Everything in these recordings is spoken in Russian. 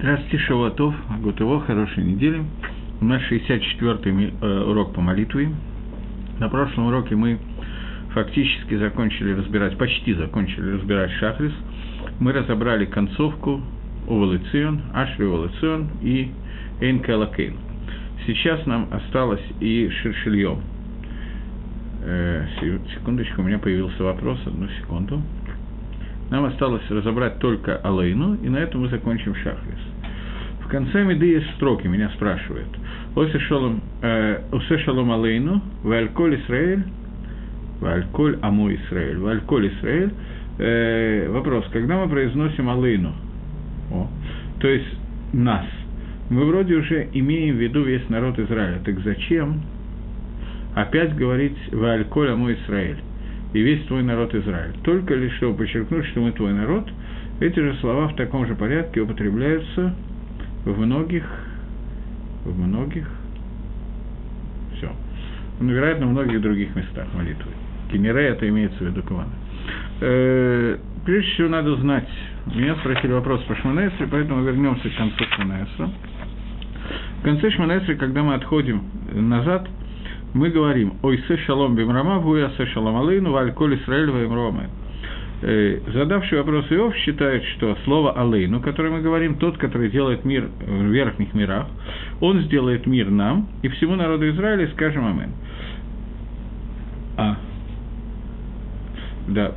Здравствуйте, Шаватов, Гутово, хорошей недели. У нас 64-й э, урок по молитве. На прошлом уроке мы фактически закончили разбирать, почти закончили разбирать Шахрис. Мы разобрали концовку Увалицион, Ашри Увалицион и Эйн Калакейн. Сейчас нам осталось и Шершильем. Э, секундочку, у меня появился вопрос, одну секунду. Нам осталось разобрать только Алейну, и на этом мы закончим Шахрис. В конце Меды есть строки, меня спрашивают. Осе шалом, э, Осе шалом Алейну, Вальколь Исраэль, Вальколь Амо Исраэль, Вальколь Исраэль. Э, вопрос, когда мы произносим Алейну, о, то есть нас, мы вроде уже имеем в виду весь народ Израиля, так зачем опять говорить Вальколь Амо Исраэль? И весь твой народ Израиль. Только лишь чтобы подчеркнуть, что мы твой народ, эти же слова в таком же порядке употребляются в многих, в многих, все, ну, вероятно, в многих других местах молитвы. Кенере это имеется в виду Квана. Э, прежде всего надо знать, меня спросили вопрос по Шманесре, поэтому вернемся к концу Шманесра. В конце Шманесры, когда мы отходим назад – мы говорим «Ой, се шалом бимрама, вуя се шалом алейну, валь коль Исраэль ваимроме». Э, задавший вопрос Иов считает, что слово «алейну», которое мы говорим, тот, который делает мир в верхних мирах, он сделает мир нам и всему народу Израиля, скажем «Амен». А. Да.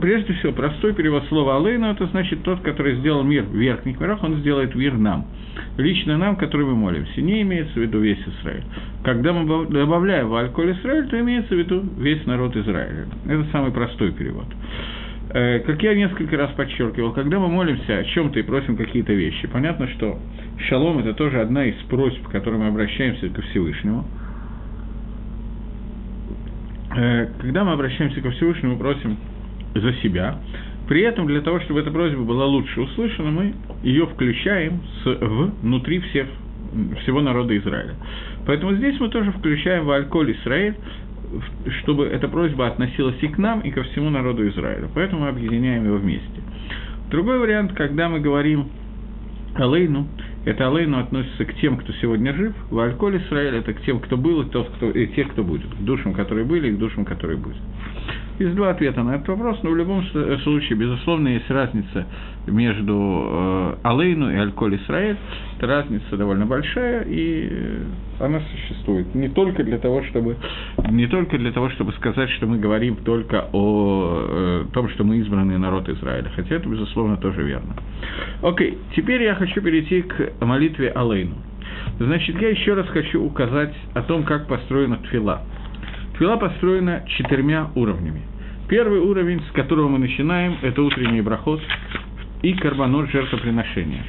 Прежде всего, простой перевод слова «алейну» – это значит тот, который сделал мир в верхних мирах, он сделает мир нам. Лично нам, который мы молимся. Не имеется в виду весь Израиль. Когда мы добавляем в Аль-Коль Израиль, то имеется в виду весь народ Израиля. Это самый простой перевод. Э, как я несколько раз подчеркивал, когда мы молимся о чем-то и просим какие-то вещи, понятно, что шалом – это тоже одна из просьб, к которой мы обращаемся ко Всевышнему – Э, когда мы обращаемся ко Всевышнему, просим за себя, при этом для того, чтобы эта просьба была лучше услышана, мы ее включаем с, внутри всех, всего народа Израиля. Поэтому здесь мы тоже включаем в Альколь Израиль, чтобы эта просьба относилась и к нам, и ко всему народу Израиля. Поэтому мы объединяем его вместе. Другой вариант, когда мы говорим Алейну, это Алейну относится к тем, кто сегодня жив, в Альколь Исраэль это к тем, кто был, и, тот, кто, и тех, кто будет, к душам, которые были, и к душам, которые будут. Есть два ответа на этот вопрос, но в любом случае, безусловно, есть разница между э, Алейну и Альколь Исраэль. Эта разница довольно большая, и э, она существует не только для того, чтобы, не только для того, чтобы сказать, что мы говорим только о э, том, что мы избранный народ Израиля, хотя это, безусловно, тоже верно. Окей, теперь я хочу перейти к молитве Алейну. Значит, я еще раз хочу указать о том, как построена тфила. Тфила построена четырьмя уровнями. Первый уровень, с которого мы начинаем, это утренний брахот и карбонот жертвоприношения.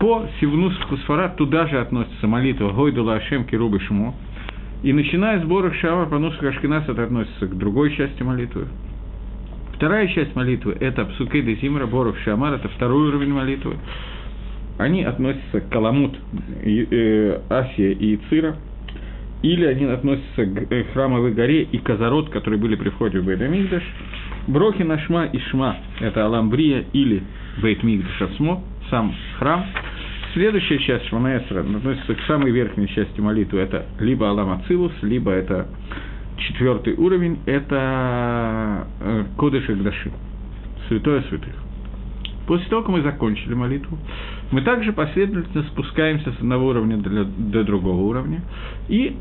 По Сивнус Хусфарат туда же относится молитва Гойдула Ашем Кирубы Шмо. И начиная с Борах Шавар Панус Хашкинас, это относится к другой части молитвы. Вторая часть молитвы – это Псукей де Зимра, Боров Шамар, это второй уровень молитвы. Они относятся к Каламут, э, Асия и Цира – или они относятся к э, храмовой горе и Казарот, которые были при входе в Бейт-Мигдаш. Брохи на Шма и Шма – это Аламбрия или Бейт-Мигдаш Асмо, сам храм. Следующая часть Шманаэсра относится к самой верхней части молитвы. Это либо Алам Ацилус, либо это четвертый уровень, это э, Кодыш Игдаши, святое святых. После того, как мы закончили молитву, мы также последовательно спускаемся с одного уровня до другого уровня, и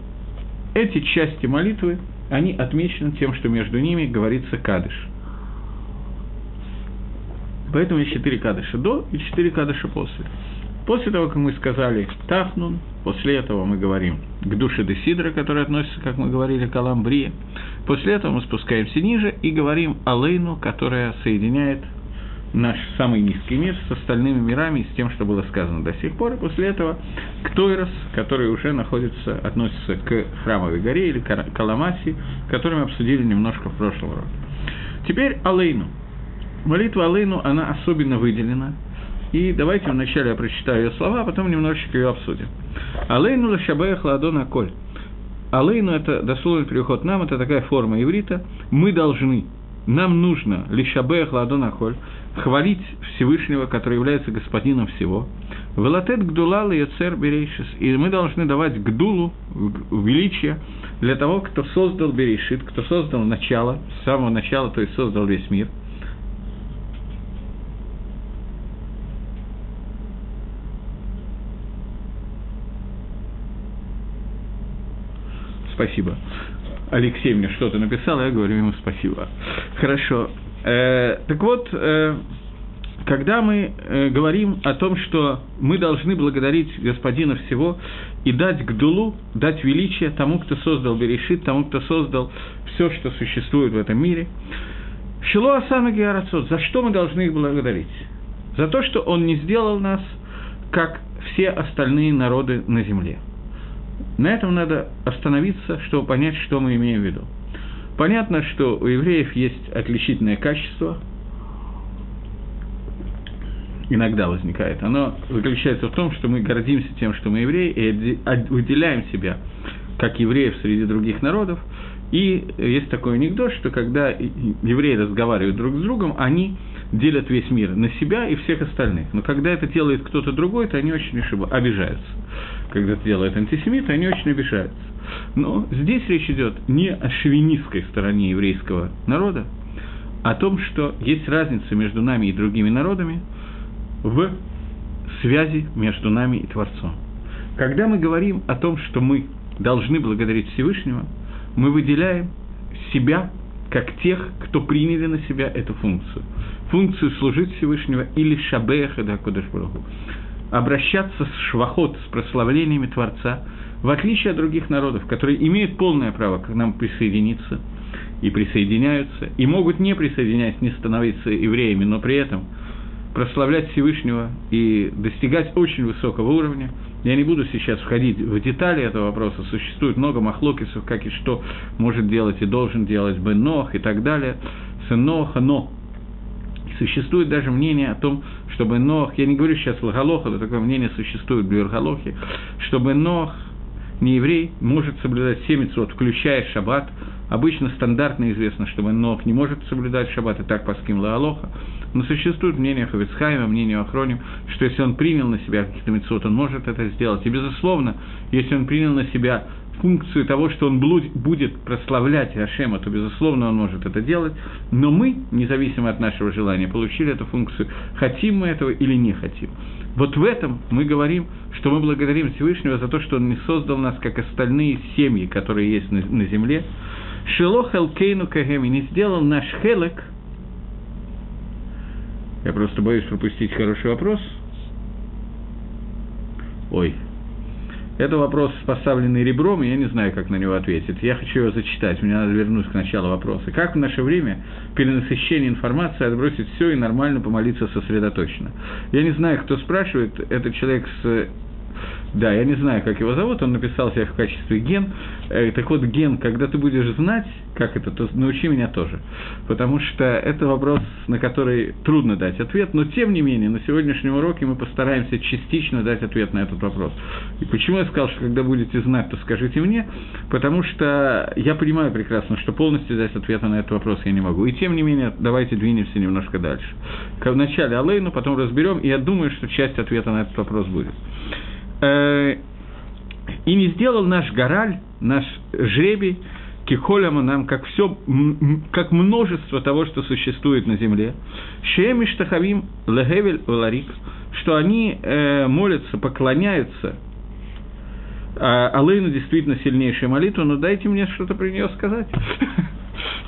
эти части молитвы, они отмечены тем, что между ними говорится кадыш. Поэтому есть четыре кадыша до и четыре кадыша после. После того, как мы сказали Тахнун, после этого мы говорим к душе Десидра, который относится, как мы говорили, к Аламбрии. После этого мы спускаемся ниже и говорим Алейну, которая соединяет наш самый низкий мир с остальными мирами с тем, что было сказано до сих пор. И после этого к Тойрос, который уже находится, относится к Храмовой горе или Каламаси, который мы обсудили немножко в прошлом уроке. Теперь Алейну. Молитва Алейну, она особенно выделена. И давайте вначале я прочитаю ее слова, а потом немножечко ее обсудим. Алейну лашабеях ладона коль. Алейну – это дословный переход нам, это такая форма иврита. Мы должны, нам нужно лишабеях ладона коль, хвалить Всевышнего, который является господином всего. Велатет гдулал и цер берейшис. И мы должны давать гдулу, величие, для того, кто создал берейшит, кто создал начало, с самого начала, то есть создал весь мир. Спасибо. Алексей мне что-то написал, я говорю ему спасибо. Хорошо. Э, так вот, э, когда мы э, говорим о том, что мы должны благодарить Господина всего и дать гдулу, дать величие тому, кто создал Берешит, тому, кто создал все, что существует в этом мире, Шило Асана Геарацот, за что мы должны их благодарить? За то, что он не сделал нас, как все остальные народы на земле – на этом надо остановиться, чтобы понять, что мы имеем в виду. Понятно, что у евреев есть отличительное качество, иногда возникает. Оно заключается в том, что мы гордимся тем, что мы евреи, и выделяем себя как евреев среди других народов. И есть такой анекдот, что когда евреи разговаривают друг с другом, они делят весь мир на себя и всех остальных. Но когда это делает кто-то другой, то они очень обижаются. Когда это делает антисемиты, они очень обижаются. Но здесь речь идет не о шовинистской стороне еврейского народа, а о том, что есть разница между нами и другими народами в связи между нами и Творцом. Когда мы говорим о том, что мы должны благодарить Всевышнего, мы выделяем себя как тех, кто приняли на себя эту функцию. Функцию служить Всевышнего или шабеха да Кудашбургу. Обращаться с швахот, с прославлениями Творца, в отличие от других народов, которые имеют полное право к нам присоединиться и присоединяются, и могут не присоединяться, не становиться евреями, но при этом прославлять Всевышнего и достигать очень высокого уровня – я не буду сейчас входить в детали этого вопроса. Существует много махлокисов, как и что может делать и должен делать Бен Нох и так далее. Сын Ноха, но существует даже мнение о том, чтобы Нох, я не говорю сейчас в Лагалоха, но такое мнение существует в Бюргалохе, чтобы Нох, не еврей, может соблюдать 7 митцвот, включая шаббат. Обычно стандартно известно, что Нох не может соблюдать шаббат, и так по ским Лагалоха. Но существует мнение Хавицхайма, мнение Ахроним, что если он принял на себя каких-то мецвод, он может это сделать. И, безусловно, если он принял на себя функцию того, что он будет прославлять Ашема, то, безусловно, он может это делать. Но мы, независимо от нашего желания, получили эту функцию, хотим мы этого или не хотим. Вот в этом мы говорим, что мы благодарим Всевышнего за то, что Он не создал нас, как остальные семьи, которые есть на, на земле. Шелох Элкейну Кагеми не сделал наш Хелек – я просто боюсь пропустить хороший вопрос. Ой. Это вопрос, поставленный ребром, и я не знаю, как на него ответить. Я хочу его зачитать, мне надо вернуться к началу вопроса. Как в наше время перенасыщение информации отбросить все и нормально помолиться сосредоточенно? Я не знаю, кто спрашивает, это человек с да, я не знаю, как его зовут, он написал себя в качестве ген. Э, так вот, ген, когда ты будешь знать, как это, то научи меня тоже. Потому что это вопрос, на который трудно дать ответ, но тем не менее, на сегодняшнем уроке мы постараемся частично дать ответ на этот вопрос. И почему я сказал, что когда будете знать, то скажите мне, потому что я понимаю прекрасно, что полностью дать ответ на этот вопрос я не могу. И тем не менее, давайте двинемся немножко дальше. Вначале Алейну, потом разберем, и я думаю, что часть ответа на этот вопрос будет. Э, и не сделал наш гораль, наш жребий, кихоляма нам, как все, как множество того, что существует на земле, шеем штахавим легевель ларик, что они э, молятся, поклоняются а Алейну действительно сильнейшая молитва, но дайте мне что-то про нее сказать.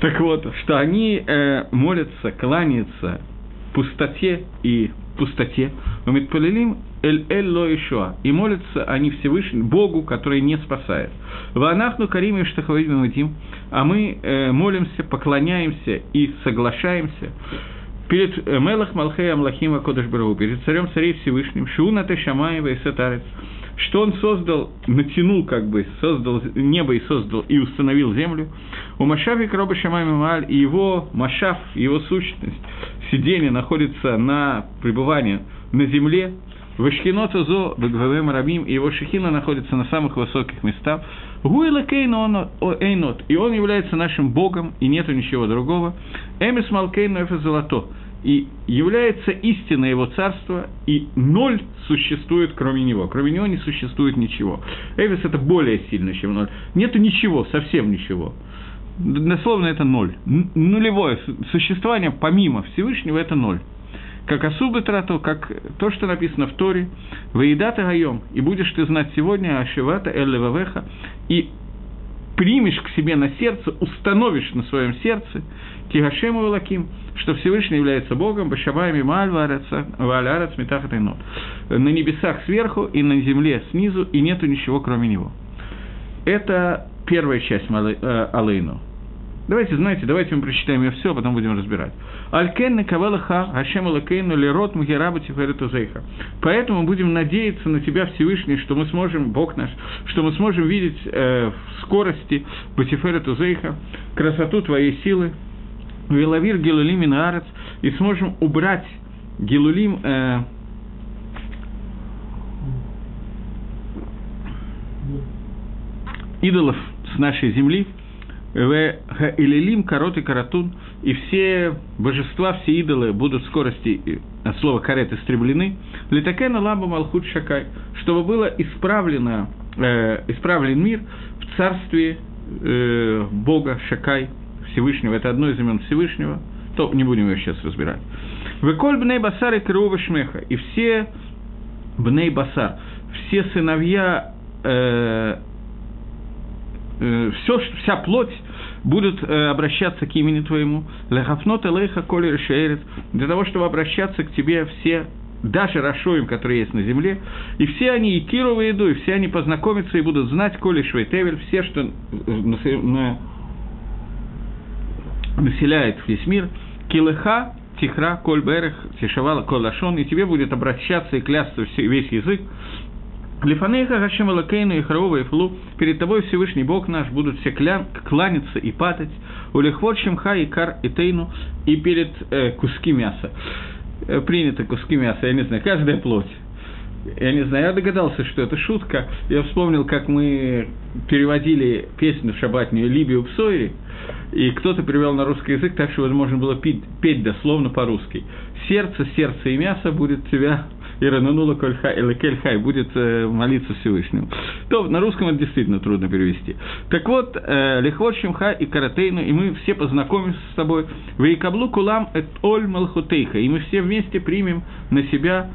Так вот, что они э, молятся, кланяются пустоте и пустоте. Умитпалилим эль эль ло ишуа. И молятся они Всевышнему, Богу, который не спасает. Ванахну карим и штахавидим а мы э, молимся, поклоняемся и соглашаемся перед э, Мелах Малхей Амлахима Кодыш перед царем царей Всевышним, Шуна Тешамаева и Сетарец, что он создал, натянул как бы, создал небо и создал и установил землю, у Машафи Кроба Шамайма Мааль и его Машаф, его сущность, сидение находится на пребывании на земле, Вашкинота зо Бегвавем Рабим, и его шехина находится на самых высоких местах. Гуэла Эйнот, и он является нашим Богом, и нету ничего другого. Эмис Малкейну это золото, и является истиной его царства, и ноль существует кроме него. Кроме него не существует ничего. Эвис – это более сильно, чем ноль. Нету ничего, совсем ничего. Дословно это ноль. Нулевое существование помимо Всевышнего – это ноль как особый трату, как то, что написано в Торе, «Воедата гаем, и будешь ты знать сегодня Ашивата Эллевавеха, и примешь к себе на сердце, установишь на своем сердце, Тигашему Лаким, что Всевышний является Богом, Башабаями Ваалярец Метахатайнот, на небесах сверху и на земле снизу, и нету ничего кроме него. Это первая часть э, Алейну. Давайте, знаете, давайте мы прочитаем ее все, а потом будем разбирать. Алькен накавалаха Хашем Алакейну лерот мгераба тиферетузейха. Поэтому будем надеяться на Тебя, Всевышний, что мы сможем, Бог наш, что мы сможем видеть э, в скорости Батиферетузейха, красоту Твоей силы, Велавир Гелулим Инаарец, и сможем убрать Гелулим э, идолов с нашей земли, в Илилим, Карот и Каратун, и все божества, все идолы будут в скорости, от слова карет, истреблены, Литакена Ламба Малхут Шакай, чтобы было исправлено, э, исправлен мир в царстве э, Бога Шакай, Всевышнего, это одно из имен Всевышнего, то не будем ее сейчас разбирать. Веколь бней басар и крова шмеха, и все бней басар, все сыновья э, э, вся плоть будут э, обращаться к имени Твоему, лехафнот элейха коли решейрет, для того, чтобы обращаться к Тебе все даже Рашоим, которые есть на земле, и все они и Киру еду, и все они познакомятся и будут знать Коли Швейтевель, все, что на, населяет весь мир, Килыха, Тихра, Коль Берех, Тишавала, Колашон, и тебе будет обращаться и клясться весь язык, Лифанейха Хашем Алакейну и Харова и Флу, перед тобой Всевышний Бог наш, будут все кля... кланяться и падать, у Лихвот Шимха и Кар и Тейну, и перед э, куски мяса. Э, принято куски мяса, я не знаю, каждая плоть. Я не знаю, я догадался, что это шутка. Я вспомнил, как мы переводили песню шабатнюю «Либию Псойри», и кто-то перевел на русский язык так, что возможно было петь, петь дословно по-русски. «Сердце, сердце и мясо будет тебя и или Кельхай будет э, молиться Всевышнему. То на русском это действительно трудно перевести. Так вот, э, Лихвот Шимха и Каратейну, и мы все познакомимся с тобой. Вейкаблу Кулам эт Оль Малхутейха, и мы все вместе примем на себя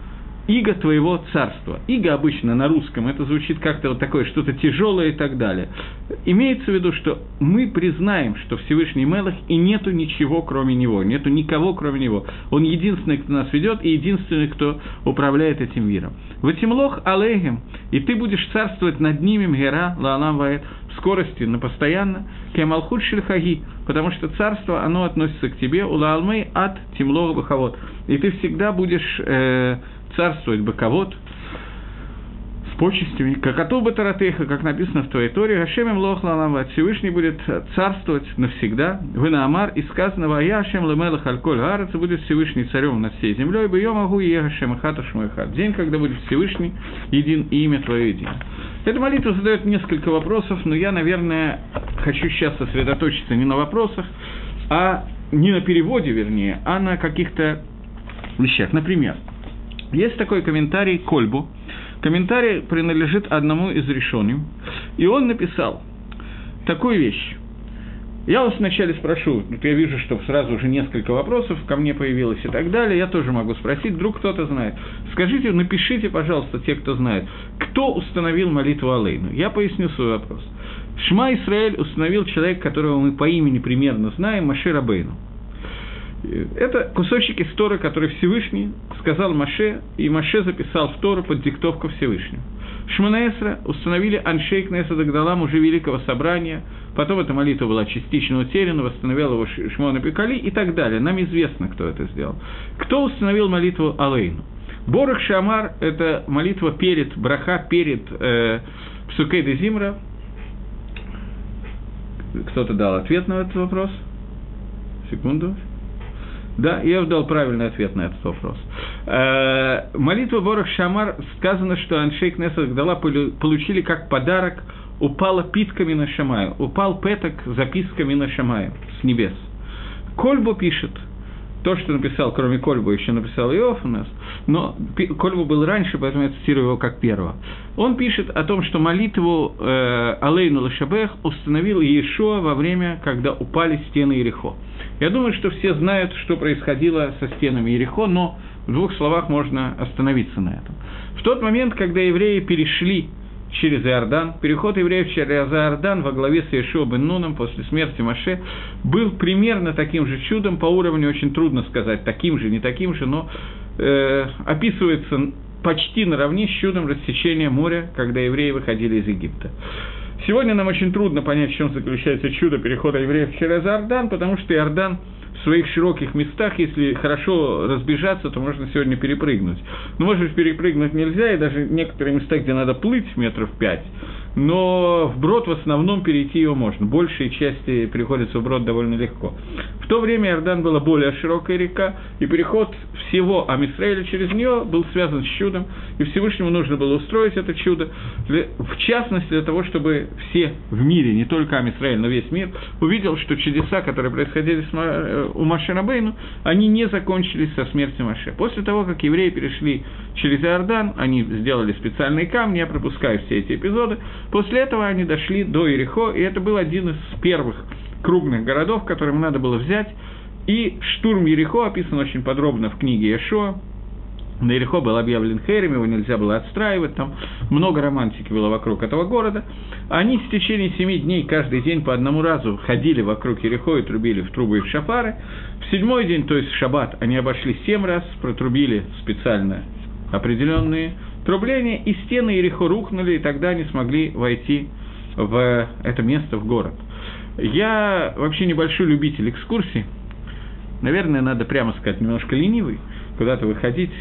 иго твоего царства. Иго обычно на русском, это звучит как-то вот такое, что-то тяжелое и так далее. Имеется в виду, что мы признаем, что Всевышний Мелах, и нету ничего, кроме него, нету никого, кроме него. Он единственный, кто нас ведет, и единственный, кто управляет этим миром. Ватимлох алейхем, и ты будешь царствовать над ними, Мгера, Лаалам Ваэт, в скорости, на постоянно, Кемалхут Шельхаги, потому что царство, оно относится к тебе, Улаалмей от Тимлога Бахавод, и ты всегда будешь... Э, царствовать боковод с почестями, как Атуба Таратеха, как написано в твоей Торе, Хашемем Лохлалам Всевышний будет царствовать навсегда, вы на Амар, и сказано, Вая Хашем Лемелах Альколь Гарец, будет Всевышний царем над всей землей, бы я могу и Хашем Хата Шмойхат, день, когда будет Всевышний един и имя твое едино. Эта молитва задает несколько вопросов, но я, наверное, хочу сейчас сосредоточиться не на вопросах, а не на переводе, вернее, а на каких-то вещах. Например, есть такой комментарий Кольбу. Комментарий принадлежит одному из решений. И он написал такую вещь. Я вас вначале спрошу, вот я вижу, что сразу уже несколько вопросов ко мне появилось и так далее, я тоже могу спросить, вдруг кто-то знает. Скажите, напишите, пожалуйста, те, кто знает, кто установил молитву Алейну. Я поясню свой вопрос. Шма Исраэль установил человек, которого мы по имени примерно знаем, Машир Абейну. Это кусочек из Торы, который Всевышний сказал Маше, и Маше записал в Тору под диктовку Всевышнего. Шманаэсра установили Аншейк Неса Дагдалам уже Великого Собрания, потом эта молитва была частично утеряна, восстановил его Шмона Пекали и так далее. Нам известно, кто это сделал. Кто установил молитву Алейну? Борах Шамар – это молитва перед, браха перед э, Псукей де Зимра. Кто-то дал ответ на этот вопрос? Секунду. Да, я дал правильный ответ на этот вопрос. Э, молитва Борах Шамар сказано, что Аншейк Несах Дала получили как подарок упала питками на Шамаю, упал петок записками на Шамаю с небес. Кольбо пишет, то, что написал, кроме Кольбу, еще написал Иов у нас, но Кольбу был раньше, поэтому я цитирую его как первого. Он пишет о том, что молитву э, Алейну Лашабех установил Иешуа во время, когда упали стены Ерехо. Я думаю, что все знают, что происходило со стенами Ерехо, но в двух словах можно остановиться на этом. В тот момент, когда евреи перешли через Иордан. Переход евреев через Иордан во главе с Иешуа бен Нуном после смерти Маше был примерно таким же чудом, по уровню очень трудно сказать, таким же, не таким же, но э, описывается почти наравне с чудом рассечения моря, когда евреи выходили из Египта. Сегодня нам очень трудно понять, в чем заключается чудо перехода евреев через Иордан, потому что Иордан – в своих широких местах, если хорошо разбежаться, то можно сегодня перепрыгнуть. Но, может быть, перепрыгнуть нельзя, и даже некоторые места, где надо плыть метров пять, но вброд в основном перейти его можно. Большей части приходится вброд довольно легко. В то время Иордан была более широкая река, и переход всего Амисраэля через нее был связан с чудом, и Всевышнему нужно было устроить это чудо, в частности для того, чтобы все в мире, не только Амисраэль, но весь мир, увидел, что чудеса, которые происходили э, у Маше Рабейну, они не закончились со смертью Маше. После того, как евреи перешли через Иордан, они сделали специальные камни, я пропускаю все эти эпизоды, После этого они дошли до Ирихо, и это был один из первых крупных городов, которым надо было взять. И штурм Ерехо описан очень подробно в книге Ешо. На Ерехо был объявлен Херем, его нельзя было отстраивать, там много романтики было вокруг этого города. Они в течение семи дней каждый день по одному разу ходили вокруг Ерехо и трубили в трубы и в шафары. В седьмой день, то есть в шаббат, они обошли семь раз, протрубили специально определенные трубления, и стены Ерехо рухнули, и тогда они смогли войти в это место, в город. Я вообще небольшой любитель экскурсий. Наверное, надо прямо сказать, немножко ленивый, куда-то выходить.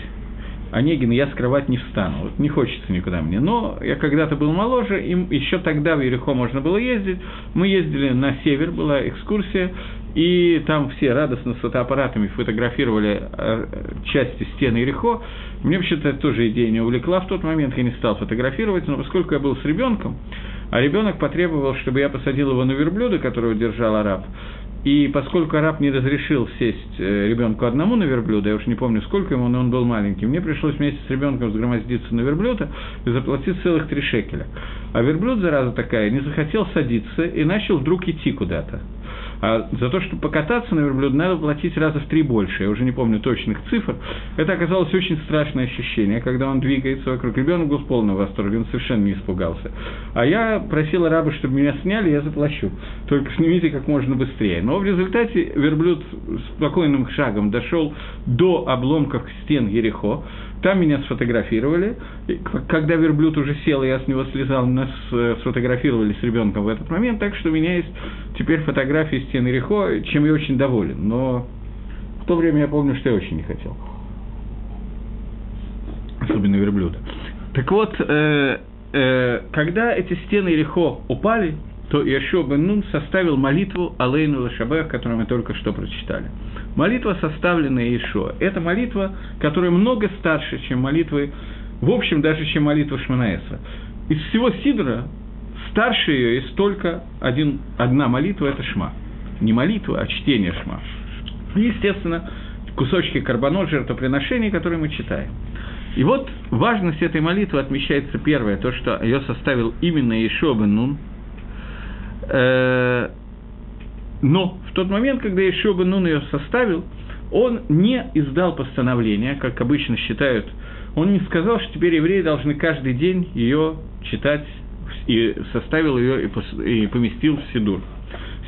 Онегин я скрывать не встану, вот не хочется никуда мне. Но я когда-то был моложе, им еще тогда в Ерехо можно было ездить. Мы ездили на север, была экскурсия, и там все радостно с фотоаппаратами фотографировали э, части стены Ерехо. Мне вообще-то тоже идея не увлекла в тот момент, я не стал фотографировать, но поскольку я был с ребенком, а ребенок потребовал, чтобы я посадил его на верблюда, которого держал араб, и поскольку араб не разрешил сесть э, ребенку одному на верблюда, я уж не помню, сколько ему, но он был маленький, мне пришлось вместе с ребенком сгромоздиться на верблюда и заплатить целых три шекеля. А верблюд, зараза такая, не захотел садиться и начал вдруг идти куда-то. А за то, чтобы покататься на верблюде, надо платить раза в три больше. Я уже не помню точных цифр. Это оказалось очень страшное ощущение, когда он двигается вокруг. Ребенок был в полном восторге, он совершенно не испугался. А я просил араба, чтобы меня сняли, я заплачу. Только снимите как можно быстрее. Но в результате верблюд спокойным шагом дошел до обломков стен Ерехо. Там меня сфотографировали. Когда верблюд уже сел, я с него слезал, нас э, сфотографировали с ребенком в этот момент, так что у меня есть теперь фотографии стены Рихо, чем я очень доволен. Но в то время я помню, что я очень не хотел. Особенно верблюда. Так вот, э, э, когда эти стены Рихо упали, то Иешуа бен Нун составил молитву Алейну Лашабех, которую мы только что прочитали. Молитва, составленная Иешуа. Это молитва, которая много старше, чем молитвы, в общем, даже чем молитва Шманаэса. Из всего Сидра старше ее есть только один, одна молитва – это Шма. Не молитва, а чтение Шма. И, естественно, кусочки карбонот, жертвоприношений, которые мы читаем. И вот важность этой молитвы отмечается первое, то, что ее составил именно Иешуа бен Нун – но в тот момент, когда Ишуа бен Нун ее составил, он не издал постановление, как обычно считают, он не сказал, что теперь евреи должны каждый день ее читать, и составил ее и поместил в Сидур.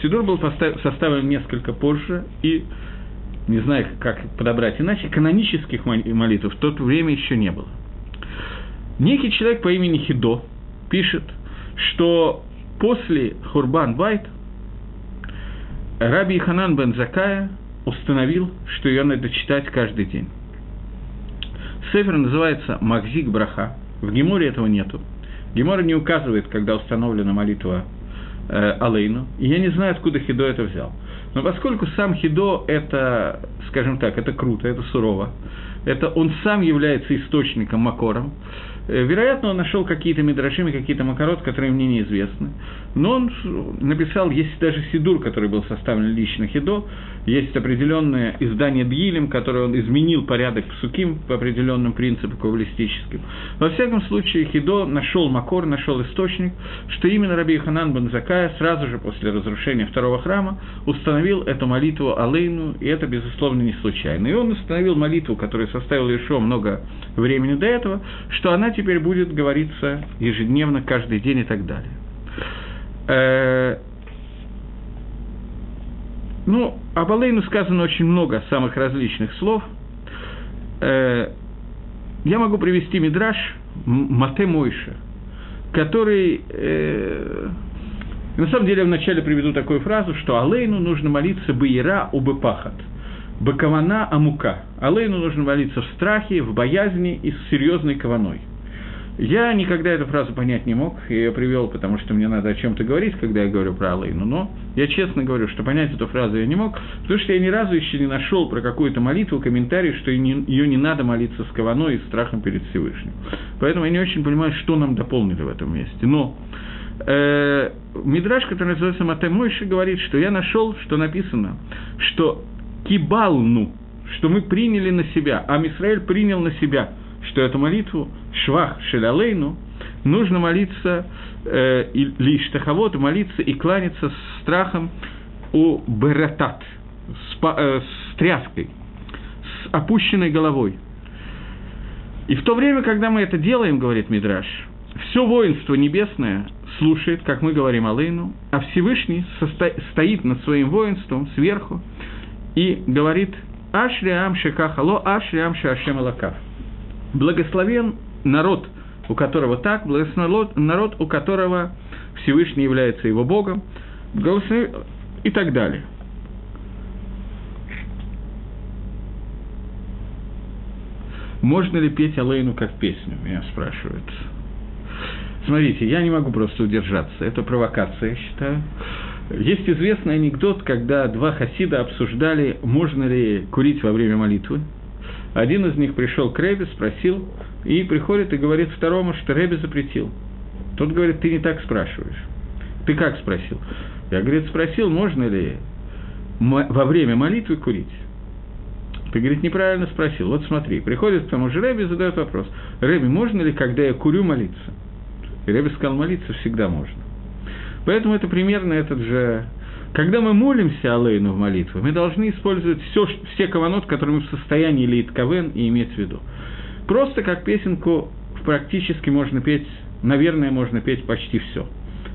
Сидур был составлен несколько позже, и не знаю, как подобрать иначе, канонических молитв в то время еще не было. Некий человек по имени Хидо пишет, что после Хурбан Байт Раби Ханан бен Закая установил, что ее надо читать каждый день. Сефер называется Макзик Браха. В Геморе этого нету. Гемора не указывает, когда установлена молитва э, Алейну. И я не знаю, откуда Хидо это взял. Но поскольку сам Хидо это, скажем так, это круто, это сурово, это он сам является источником Макором, вероятно, он нашел какие-то мидрашимы, какие-то макарот, которые мне неизвестны. Но он написал, есть даже Сидур, который был составлен лично Хидо, есть определенное издание Дгилем, которое он изменил порядок псуким по определенным принципам каббалистическим. Во всяком случае, Хидо нашел макор, нашел источник, что именно Раби Ханан бен Закая сразу же после разрушения второго храма установил эту молитву Алейну, и это, безусловно, не случайно. И он установил молитву, которая составила еще много времени до этого, что она теперь будет говориться ежедневно, каждый день и так далее. Ну, об Алейну сказано очень много самых различных слов. Э, я могу привести Мидраш Мате Мойша, который... Э, на самом деле, я вначале приведу такую фразу, что Алейну нужно молиться Баира Убепахат. Бакавана Амука. Алейну нужно молиться в страхе, в боязни и с серьезной каваной. Я никогда эту фразу понять не мог, я ее привел, потому что мне надо о чем-то говорить, когда я говорю про Алейну, но я честно говорю, что понять эту фразу я не мог, потому что я ни разу еще не нашел про какую-то молитву комментарий, что ее не надо молиться с каваной и страхом перед Всевышним. Поэтому я не очень понимаю, что нам дополнили в этом месте. Но э, Мидраш, который называется Матемойши, говорит, что я нашел, что написано, что кибалну, что мы приняли на себя, а Мисраэль принял на себя – что эту молитву, швах шелялейну, нужно молиться, э, лишь тахавод, молиться и кланяться с страхом у бератат, с, э, с тряской, с опущенной головой. И в то время, когда мы это делаем, говорит Мидраш, все воинство небесное слушает, как мы говорим Алейну, а Всевышний состо... стоит над своим воинством сверху и говорит «Ашриам шекахало, ашриам шашем алакав» благословен народ, у которого так, благословен народ, у которого Всевышний является его Богом, и так далее. Можно ли петь Алейну как песню, меня спрашивают. Смотрите, я не могу просто удержаться, это провокация, я считаю. Есть известный анекдот, когда два хасида обсуждали, можно ли курить во время молитвы. Один из них пришел к Ребе, спросил, и приходит и говорит второму, что Ребе запретил. Тот говорит, ты не так спрашиваешь. Ты как спросил? Я, говорит, спросил, можно ли во время молитвы курить. Ты, говорит, неправильно спросил. Вот смотри, приходит к тому же Рэби и задает вопрос. Рэби, можно ли, когда я курю, молиться? И Рэби сказал, молиться всегда можно. Поэтому это примерно этот же когда мы молимся Алейну в молитве, мы должны использовать все, все каванот, которые мы в состоянии лить кавен и иметь в виду. Просто как песенку практически можно петь, наверное, можно петь почти все.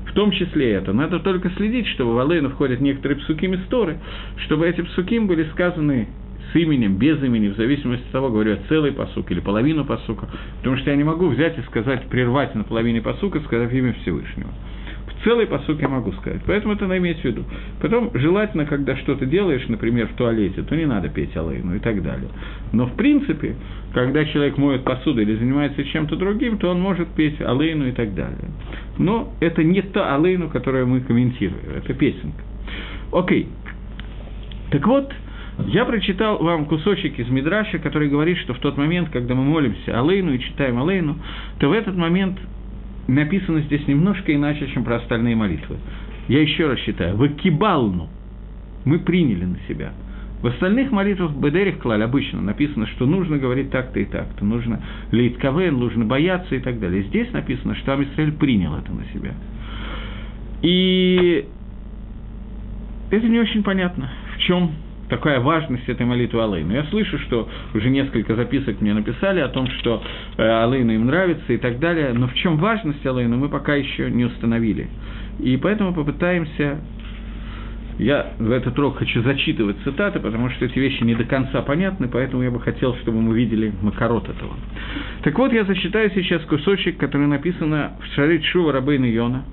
В том числе это. Надо только следить, чтобы в Алейну входят некоторые псуки истории, чтобы эти псуки были сказаны с именем, без имени, в зависимости от того, говорю я целый посук или половину посука, потому что я не могу взять и сказать, прервать на половине посука, сказав имя Всевышнего. Целый посук я могу сказать. Поэтому это надо иметь в виду. Потом, желательно, когда что-то делаешь, например, в туалете, то не надо петь алейну и так далее. Но, в принципе, когда человек моет посуду или занимается чем-то другим, то он может петь алейну и так далее. Но это не та алейну, которую мы комментируем. Это песенка. Окей. Так вот, я прочитал вам кусочек из Мидраша, который говорит, что в тот момент, когда мы молимся Алейну и читаем Алейну, то в этот момент написано здесь немножко иначе, чем про остальные молитвы. Я еще раз считаю, в кибалну мы приняли на себя. В остальных молитвах Бедерих Клаль обычно написано, что нужно говорить так-то и так-то, нужно лить кавен, нужно бояться и так далее. Здесь написано, что Амисраэль принял это на себя. И это не очень понятно, в чем такая важность этой молитвы Алейну. Я слышу, что уже несколько записок мне написали о том, что э, Алейну им нравится и так далее, но в чем важность Алейну мы пока еще не установили. И поэтому попытаемся я в этот урок хочу зачитывать цитаты, потому что эти вещи не до конца понятны, поэтому я бы хотел, чтобы мы видели макарот этого. Так вот, я зачитаю сейчас кусочек, который написано в Шарит Шува Рабейна Йона,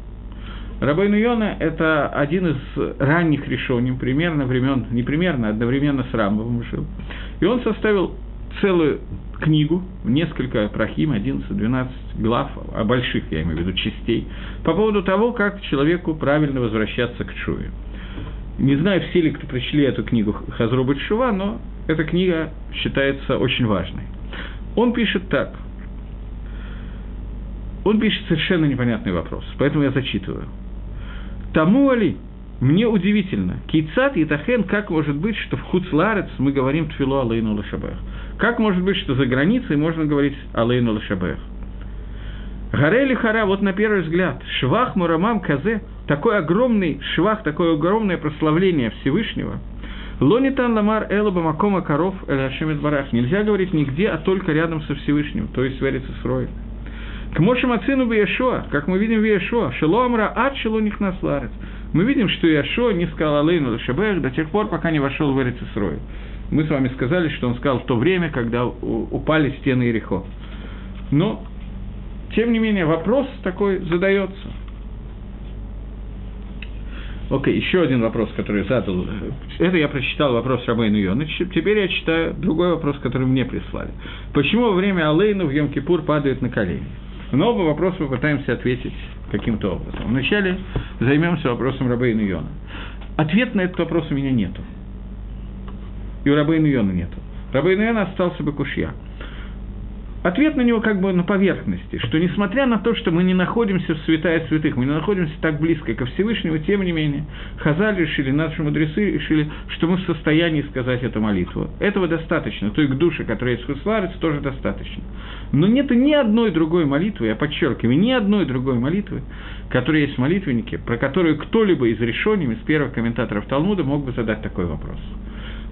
Рабейну Йона – это один из ранних решений, примерно времен, не примерно, одновременно с Рамбовым жил. И он составил целую книгу, несколько прохим, 11-12 глав, а больших, я имею в виду, частей, по поводу того, как человеку правильно возвращаться к Чуве. Не знаю, все ли, кто прочли эту книгу Хазруба Чува, но эта книга считается очень важной. Он пишет так. он пишет совершенно непонятный вопрос, поэтому я зачитываю. Тому али, мне удивительно, Кейцат и Тахен, как может быть, что в Хуцларец мы говорим Тфилу Алейну Лашабех? Как может быть, что за границей можно говорить Алейну Лашабех? Гарели Хара, вот на первый взгляд, Швах Мурамам Казе, такой огромный швах, такое огромное прославление Всевышнего, Лонитан Ламар Элаба Макома Коров Эляшемет Барах. Нельзя говорить нигде, а только рядом со Всевышним, то есть в Эрицесрое. К Моше Ацину Бияшуа, как мы видим в Иешуа, Шело Амра Ад Шело Нихнас Ларец. Мы видим, что Иешуа не сказал Алейну Шабех до тех пор, пока не вошел в Эрицесрой. Мы с вами сказали, что он сказал в то время, когда упали стены Ирихо. Но, тем не менее, вопрос такой задается. Окей, еще один вопрос, который задал. Это я прочитал вопрос Рабейну Йона. Теперь я читаю другой вопрос, который мне прислали. Почему во время Алейну в Йом-Кипур падают на колени? На оба вопроса мы пытаемся ответить каким-то образом. Вначале займемся вопросом Рабейну Йона. Ответ на этот вопрос у меня нету. И у Рабейну Йона нету. Рабейну Йона остался бы кушья. Ответ на него как бы на поверхности, что несмотря на то, что мы не находимся в святая святых, мы не находимся так близко ко Всевышнему, тем не менее, Хазаль решили, наши мудрецы решили, что мы в состоянии сказать эту молитву. Этого достаточно, той к душе, которая есть в Хусларец, тоже достаточно. Но нет ни одной другой молитвы, я подчеркиваю, ни одной другой молитвы, которая есть в молитвеннике, про которую кто-либо из решений, из первых комментаторов Талмуда мог бы задать такой вопрос.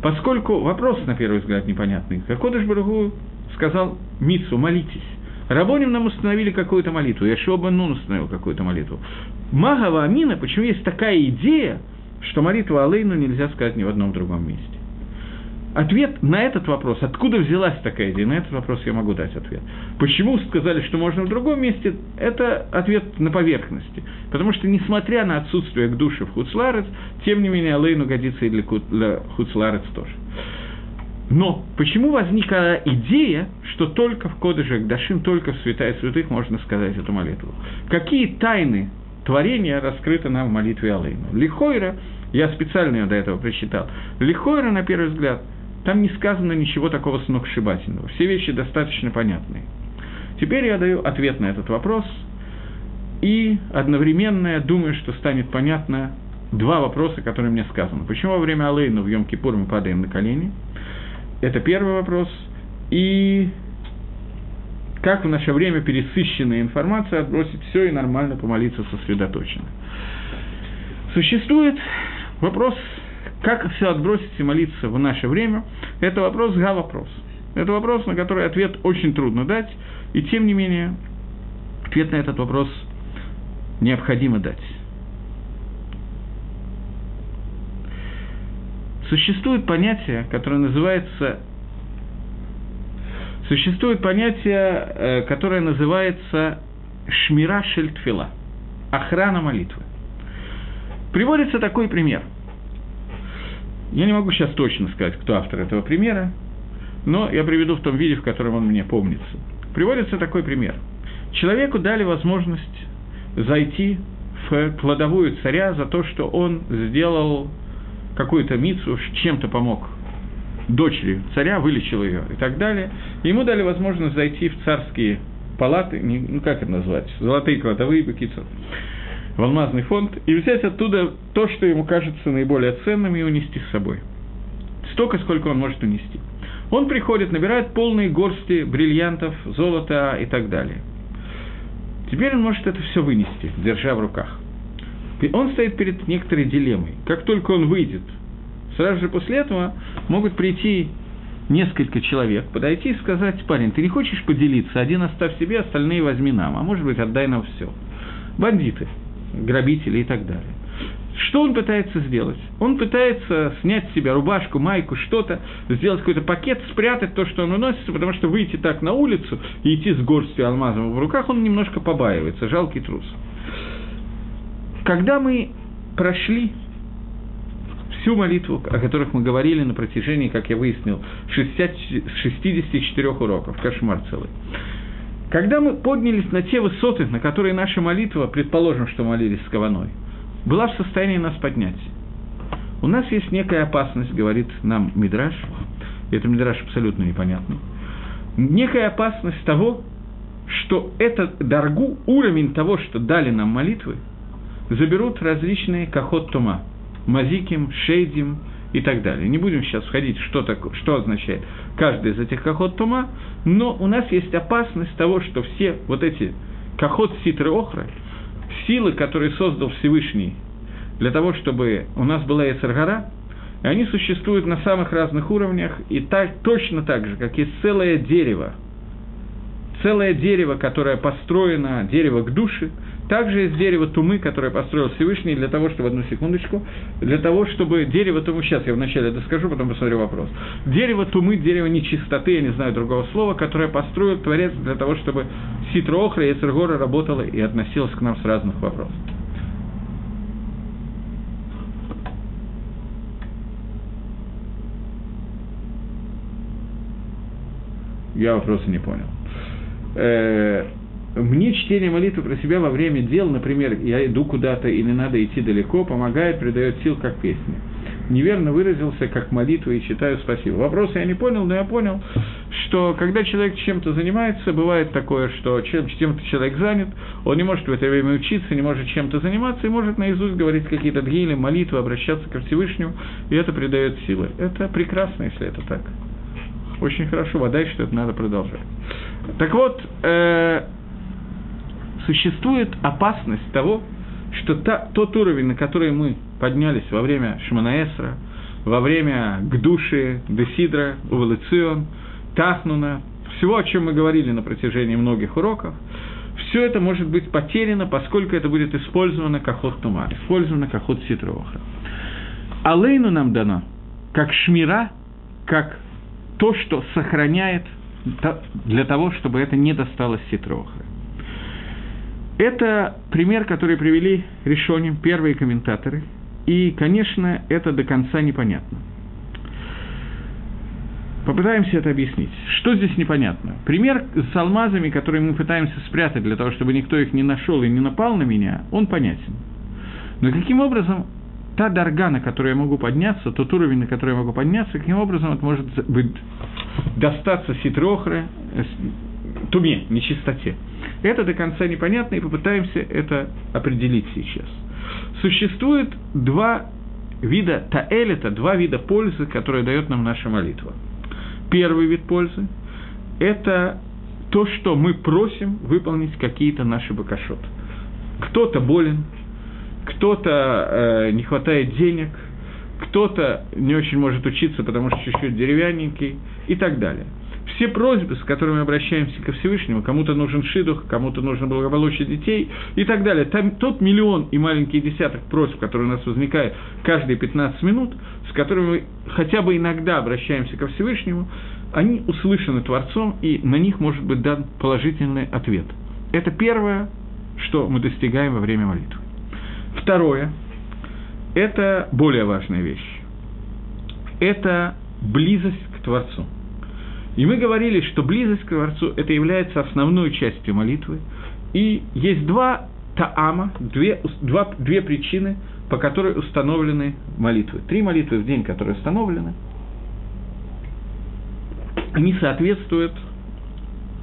Поскольку вопрос, на первый взгляд, непонятный, Кодыш Барагу сказал Мицу, молитесь. Рабоним нам установили какую-то молитву, Яшуа Нун установил какую-то молитву. Магава Амина, почему есть такая идея, что молитву Алейну нельзя сказать ни в одном другом месте? Ответ на этот вопрос, откуда взялась такая идея, на этот вопрос я могу дать ответ. Почему сказали, что можно в другом месте, это ответ на поверхности. Потому что, несмотря на отсутствие к душе в Хуцларец, тем не менее, Алейну годится и для, для Хуцларец тоже. Но почему возникла идея, что только в Кодыше Дашим, только в Святая Святых можно сказать эту молитву? Какие тайны творения раскрыты нам в молитве Алейну? Лихойра, я специально ее до этого прочитал, Лихойра, на первый взгляд, там не сказано ничего такого сногсшибательного. Все вещи достаточно понятные. Теперь я даю ответ на этот вопрос, и одновременно я думаю, что станет понятно два вопроса, которые мне сказаны. Почему во время Алейну в Йом-Кипур мы падаем на колени – это первый вопрос. И как в наше время пересыщенная информация отбросить все и нормально помолиться сосредоточенно. Существует вопрос, как все отбросить и молиться в наше время. Это вопрос га-вопрос. Это вопрос, на который ответ очень трудно дать, и тем не менее ответ на этот вопрос необходимо дать. Существует понятие, которое называется... Существует понятие, э, которое называется шмира шельтфила, охрана молитвы. Приводится такой пример. Я не могу сейчас точно сказать, кто автор этого примера, но я приведу в том виде, в котором он мне помнится. Приводится такой пример. Человеку дали возможность зайти в кладовую царя за то, что он сделал какую-то мицу, чем-то помог дочери царя, вылечил ее и так далее. ему дали возможность зайти в царские палаты, ну как это назвать, золотые кладовые бакицу, в алмазный фонд, и взять оттуда то, что ему кажется наиболее ценным, и унести с собой. Столько, сколько он может унести. Он приходит, набирает полные горсти бриллиантов, золота и так далее. Теперь он может это все вынести, держа в руках – он стоит перед некоторой дилеммой. Как только он выйдет, сразу же после этого могут прийти несколько человек, подойти и сказать, парень, ты не хочешь поделиться, один оставь себе, остальные возьми нам, а может быть, отдай нам все. Бандиты, грабители и так далее. Что он пытается сделать? Он пытается снять с себя рубашку, майку, что-то, сделать какой-то пакет, спрятать то, что он уносится, потому что выйти так на улицу и идти с горстью алмазов в руках, он немножко побаивается, жалкий трус. Когда мы прошли всю молитву, о которых мы говорили на протяжении, как я выяснил, 60, 64 уроков, кошмар целый. Когда мы поднялись на те высоты, на которые наша молитва, предположим, что молились с Каваной, была в состоянии нас поднять. У нас есть некая опасность, говорит нам Мидраш, это Мидраш абсолютно непонятный, некая опасность того, что этот даргу, уровень того, что дали нам молитвы, заберут различные кахот тума, мазиким, шейдим и так далее. Не будем сейчас входить, что, такое, что означает каждый из этих кахот тума, но у нас есть опасность того, что все вот эти кахот ситры охра, силы, которые создал Всевышний для того, чтобы у нас была Эцергара, они существуют на самых разных уровнях, и так, точно так же, как есть целое дерево, целое дерево, которое построено, дерево к душе, также есть дерево Тумы, которое построил Всевышний для того, чтобы, одну секундочку, для того, чтобы дерево Тумы, сейчас я вначале доскажу, потом посмотрю вопрос. Дерево Тумы, дерево нечистоты, я не знаю другого слова, которое построил Творец для того, чтобы Ситра Охра и Эцергора работала и относилась к нам с разных вопросов. Я вопроса не понял. Э, мне чтение молитвы про себя во время дел, например, я иду куда-то и не надо идти далеко, помогает, придает сил, как песня. Неверно выразился, как молитву и читаю спасибо. Вопрос я не понял, но я понял, что когда человек чем-то занимается, бывает такое, что чем-то человек занят, он не может в это время учиться, не может чем-то заниматься, и может наизусть говорить какие-то дгили, молитвы, обращаться ко Всевышнему, и это придает силы. Это прекрасно, если это так. Очень хорошо, вода, что это надо продолжать. Так вот, э, существует опасность того, что та, тот уровень, на который мы поднялись во время Шманаэсра, во время Гдуши, Десидра, Увелицион, Тахнуна, всего, о чем мы говорили на протяжении многих уроков, все это может быть потеряно, поскольку это будет использовано как ход тума, использовано как ход ситроха. Алейну нам дано как шмира, как то, что сохраняет для того, чтобы это не досталось ситроха. Это пример, который привели решением первые комментаторы, и, конечно, это до конца непонятно. Попытаемся это объяснить. Что здесь непонятно? Пример с алмазами, которые мы пытаемся спрятать для того, чтобы никто их не нашел и не напал на меня, он понятен. Но каким образом та дорога, на которую я могу подняться, тот уровень, на который я могу подняться, каким образом это может быть, достаться ситрохре, э, туме, нечистоте. Это до конца непонятно, и попытаемся это определить сейчас. Существует два вида таэлита, два вида пользы, которые дает нам наша молитва. Первый вид пользы – это то, что мы просим выполнить какие-то наши бакашот. Кто-то болен, кто-то э, не хватает денег, кто-то не очень может учиться, потому что чуть-чуть деревянненький и так далее. Все просьбы, с которыми обращаемся ко Всевышнему, кому-то нужен шидух, кому-то нужно благополучие детей и так далее. Там тот миллион и маленький десяток просьб, которые у нас возникают каждые 15 минут, с которыми мы хотя бы иногда обращаемся ко Всевышнему, они услышаны Творцом, и на них может быть дан положительный ответ. Это первое, что мы достигаем во время молитвы. Второе – это более важная вещь. Это близость к Творцу. И мы говорили, что близость к Творцу – это является основной частью молитвы. И есть два таама, две, два, две причины, по которой установлены молитвы. Три молитвы в день, которые установлены, они соответствуют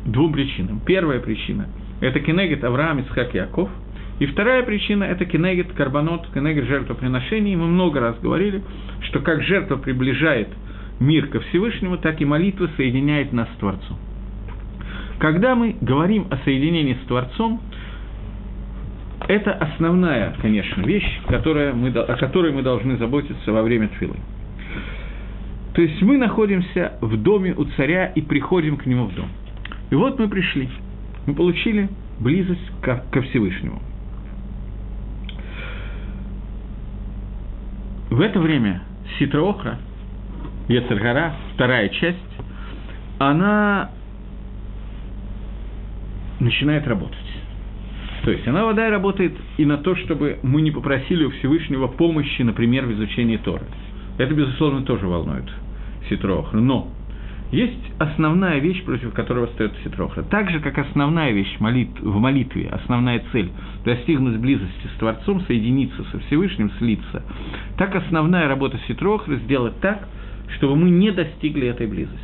двум причинам. Первая причина – это Кенегет Авраам, Ицхак Яков – и вторая причина – это кенегет карбонот, кенегет жертвоприношений. Мы много раз говорили, что как жертва приближает мир ко Всевышнему, так и молитва соединяет нас с Творцом. Когда мы говорим о соединении с Творцом, это основная, конечно, вещь, которая мы, о которой мы должны заботиться во время тфилы. То есть мы находимся в доме у царя и приходим к нему в дом. И вот мы пришли, мы получили близость ко, ко Всевышнему. В это время Ситроохра, Ецергара, вторая часть, она начинает работать. То есть она, вода, работает и на то, чтобы мы не попросили у Всевышнего помощи, например, в изучении Торы. Это, безусловно, тоже волнует Ситроохра. Но есть основная вещь, против которой встает Ситрохра. Так же, как основная вещь молит, в молитве, основная цель – достигнуть близости с Творцом, соединиться со Всевышним, слиться, так основная работа Ситрохры – сделать так, чтобы мы не достигли этой близости.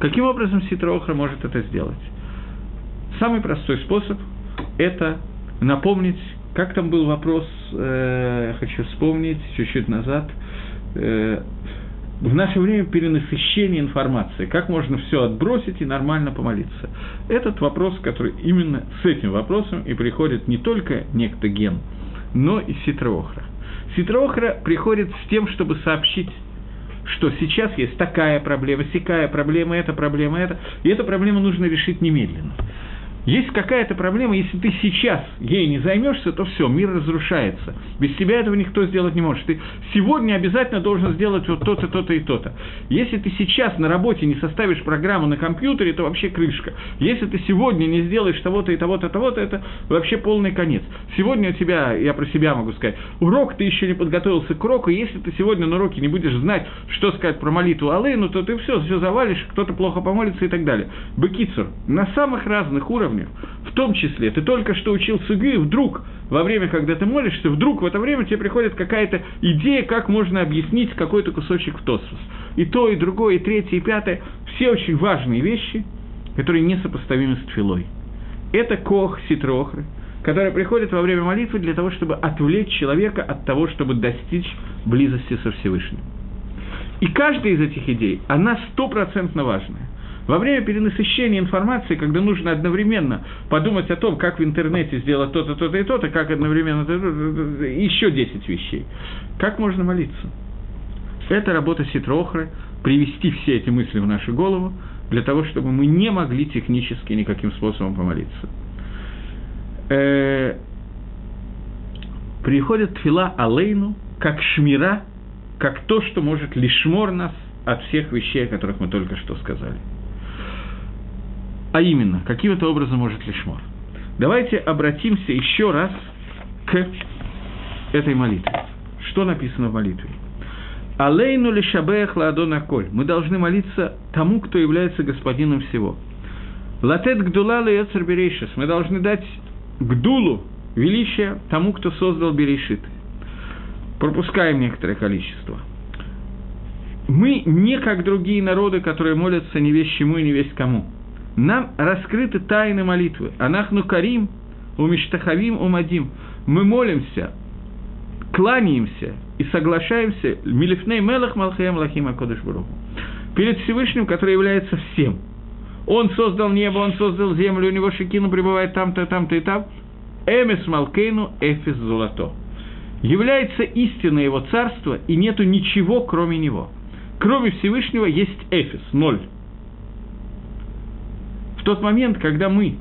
Каким образом Ситрохра может это сделать? самый простой способ – это напомнить, как там был вопрос, э, хочу вспомнить, чуть-чуть назад, э, в наше время перенасыщение информации, как можно все отбросить и нормально помолиться. Этот вопрос, который именно с этим вопросом и приходит не только некто ген, но и ситроохра. Ситроохра приходит с тем, чтобы сообщить что сейчас есть такая проблема, сякая проблема, эта проблема, эта, и эту проблему нужно решить немедленно. Есть какая-то проблема, если ты сейчас ей не займешься, то все, мир разрушается. Без тебя этого никто сделать не может. Ты сегодня обязательно должен сделать вот то-то, то-то и то-то. Если ты сейчас на работе не составишь программу на компьютере, то вообще крышка. Если ты сегодня не сделаешь того-то и того-то, того-то, это вообще полный конец. Сегодня у тебя, я про себя могу сказать, урок, ты еще не подготовился к уроку, если ты сегодня на уроке не будешь знать, что сказать про молитву Алейну, то ты все, все завалишь, кто-то плохо помолится и так далее. Бекицур, на самых разных уровнях уровнях. В том числе, ты только что учил сугу, и вдруг, во время, когда ты молишься, вдруг в это время тебе приходит какая-то идея, как можно объяснить какой-то кусочек в Тосфос. И то, и другое, и третье, и пятое. Все очень важные вещи, которые несопоставимы с тфилой. Это кох ситрохры, который приходит во время молитвы для того, чтобы отвлечь человека от того, чтобы достичь близости со Всевышним. И каждая из этих идей, она стопроцентно важная. Во время перенасыщения информации, когда нужно одновременно подумать о том, как в интернете сделать то-то, то-то и то-то, как одновременно еще 10 вещей, как можно молиться? Это работа Ситрохры, привести все эти мысли в нашу голову, для того, чтобы мы не могли технически никаким способом помолиться. Э, приходит тфила Алейну как шмира, как то, что может лишмор нас от всех вещей, о которых мы только что сказали. А именно, каким это образом может лишмор? Давайте обратимся еще раз к этой молитве. Что написано в молитве? Алейну лишабех ладона коль. Мы должны молиться тому, кто является господином всего. Латет гдула леоцер берейшис. Мы должны дать гдулу, величие тому, кто создал берейшит. Пропускаем некоторое количество. Мы не как другие народы, которые молятся не весь чему и не весь кому – нам раскрыты тайны молитвы. Анахну карим, умиштахавим, умадим. Мы молимся, кланяемся и соглашаемся милифней мелах малхаем лахим акодыш Перед Всевышним, который является всем. Он создал небо, он создал землю, у него шикину пребывает там-то, там-то и там. Эмис малкейну эфис золото. Является истина его царства, и нету ничего, кроме него. Кроме Всевышнего есть эфис, ноль тот момент, когда мы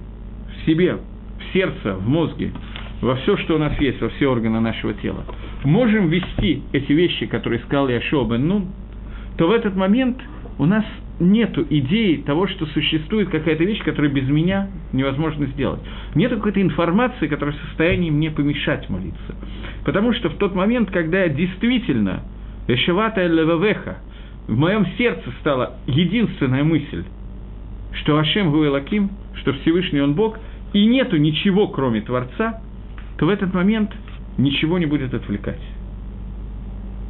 в себе, в сердце, в мозге, во все, что у нас есть, во все органы нашего тела, можем вести эти вещи, которые сказал Яшуа бен Нун, то в этот момент у нас нет идеи того, что существует какая-то вещь, которую без меня невозможно сделать. Нет какой-то информации, которая в состоянии мне помешать молиться. Потому что в тот момент, когда я действительно, Эшевата Левавеха, в моем сердце стала единственная мысль, что Ашем Гуэлаким, что Всевышний Он Бог, и нету ничего, кроме Творца, то в этот момент ничего не будет отвлекать.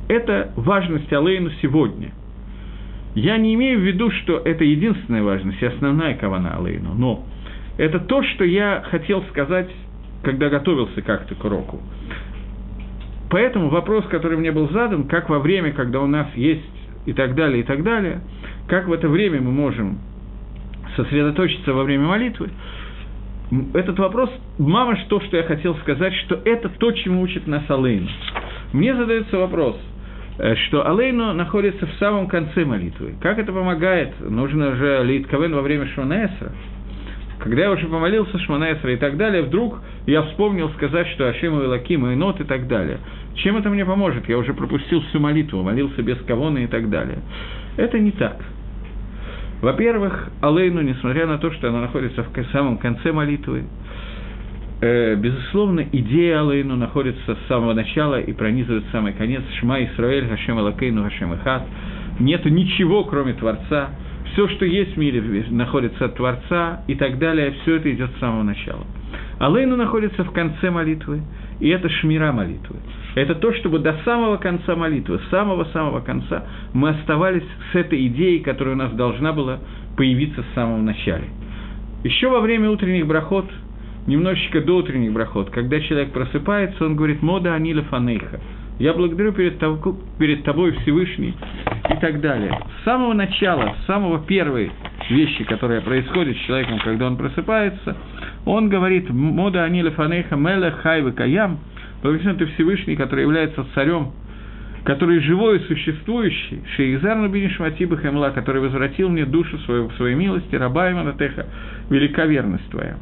Это важность Алейну сегодня. Я не имею в виду, что это единственная важность основная кавана Алейну, но это то, что я хотел сказать, когда готовился как-то к уроку. Поэтому вопрос, который мне был задан, как во время, когда у нас есть и так далее, и так далее, как в это время мы можем сосредоточиться во время молитвы, этот вопрос, мама, то, что я хотел сказать, что это то, чему учит нас Алейну. Мне задается вопрос, э, что Алейну находится в самом конце молитвы. Как это помогает? Нужно же Лейтковен во время Шманаэсра. Когда я уже помолился Шманаэсра и так далее, вдруг я вспомнил сказать, что Ашиму и Лаким и Нот и так далее. Чем это мне поможет? Я уже пропустил всю молитву, молился без кавона и так далее. Это не так. Во-первых, Алейну, несмотря на то, что она находится в самом конце молитвы, э, безусловно, идея Алейну находится с самого начала и пронизывает самый конец. Шма Исраэль, Хашем Алакейну, Хашем Ихат. Нет ничего, кроме Творца. Все, что есть в мире, находится от Творца и так далее. Все это идет с самого начала. Алейну находится в конце молитвы, и это шмира молитвы. Это то, чтобы до самого конца молитвы, самого-самого конца, мы оставались с этой идеей, которая у нас должна была появиться с самого начала. Еще во время утренних брахот, немножечко до утренних брахот, когда человек просыпается, он говорит «Мода Анила Фанейха», «Я благодарю перед, тобой, перед тобой Всевышний» и так далее. С самого начала, с самого первой вещи, которые происходят с человеком, когда он просыпается, он говорит «Мода Анила Фанейха Меле Хайвы Каям», «Благословен ты Всевышний, который является царем который живой и существующий, Шейзар Набини Шматиба Хемла, который возвратил мне душу свою своей милости, раба Иманатеха, велика верность твоя.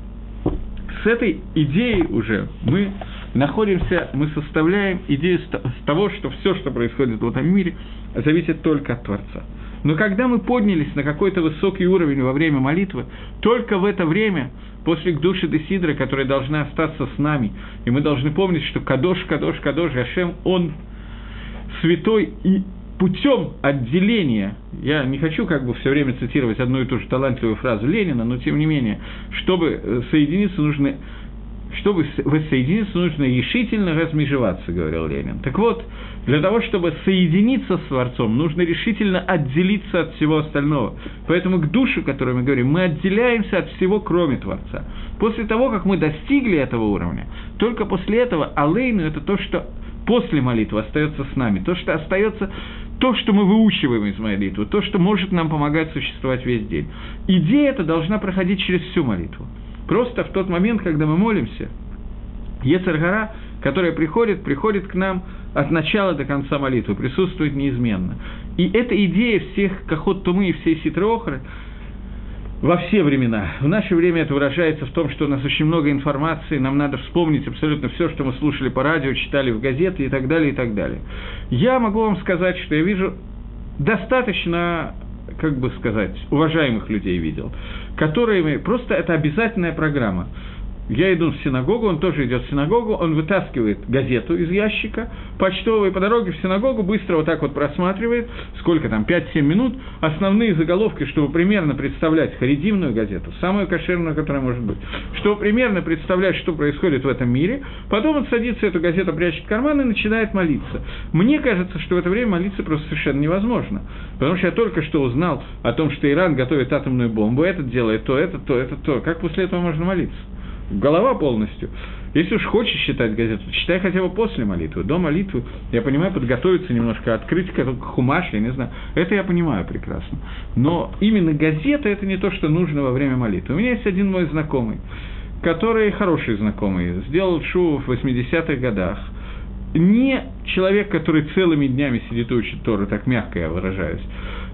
С этой идеей уже мы находимся, мы составляем идею с того, что все, что происходит в этом мире, зависит только от Творца. Но когда мы поднялись на какой-то высокий уровень во время молитвы, только в это время, после души Десидра, которая должна остаться с нами, и мы должны помнить, что Кадош, Кадош, Кадош, Гашем, Он святой и путем отделения, я не хочу как бы все время цитировать одну и ту же талантливую фразу Ленина, но тем не менее, чтобы э, соединиться нужно, чтобы воссоединиться, нужно решительно размежеваться, говорил Ленин. Так вот, для того, чтобы соединиться с Творцом, нужно решительно отделиться от всего остального. Поэтому к душе, которую мы говорим, мы отделяемся от всего, кроме Творца. После того, как мы достигли этого уровня, только после этого Алейну – это то, что после молитвы остается с нами, то, что остается, то, что мы выучиваем из молитвы, то, что может нам помогать существовать весь день. Идея эта должна проходить через всю молитву. Просто в тот момент, когда мы молимся, Ецаргара, которая приходит, приходит к нам от начала до конца молитвы, присутствует неизменно. И эта идея всех Кахот Тумы и всей Ситры Охры – во все времена. В наше время это выражается в том, что у нас очень много информации, нам надо вспомнить абсолютно все, что мы слушали по радио, читали в газеты и так далее, и так далее. Я могу вам сказать, что я вижу достаточно, как бы сказать, уважаемых людей видел, которые просто это обязательная программа я иду в синагогу, он тоже идет в синагогу, он вытаскивает газету из ящика почтовой, по дороге в синагогу быстро вот так вот просматривает, сколько там, 5-7 минут, основные заголовки, чтобы примерно представлять харидимную газету, самую кошерную, которая может быть, чтобы примерно представлять, что происходит в этом мире, потом он садится, эту газету прячет в карман и начинает молиться. Мне кажется, что в это время молиться просто совершенно невозможно, потому что я только что узнал о том, что Иран готовит атомную бомбу, этот делает то, это, то, это, то. Как после этого можно молиться? Голова полностью. Если уж хочешь читать газету, читай хотя бы после молитвы. До молитвы, я понимаю, подготовиться немножко, открыть как хумаш, я не знаю. Это я понимаю прекрасно. Но именно газета – это не то, что нужно во время молитвы. У меня есть один мой знакомый, который хороший знакомый, сделал шу в 80-х годах. Не человек, который целыми днями сидит и учит Торы, так мягко я выражаюсь,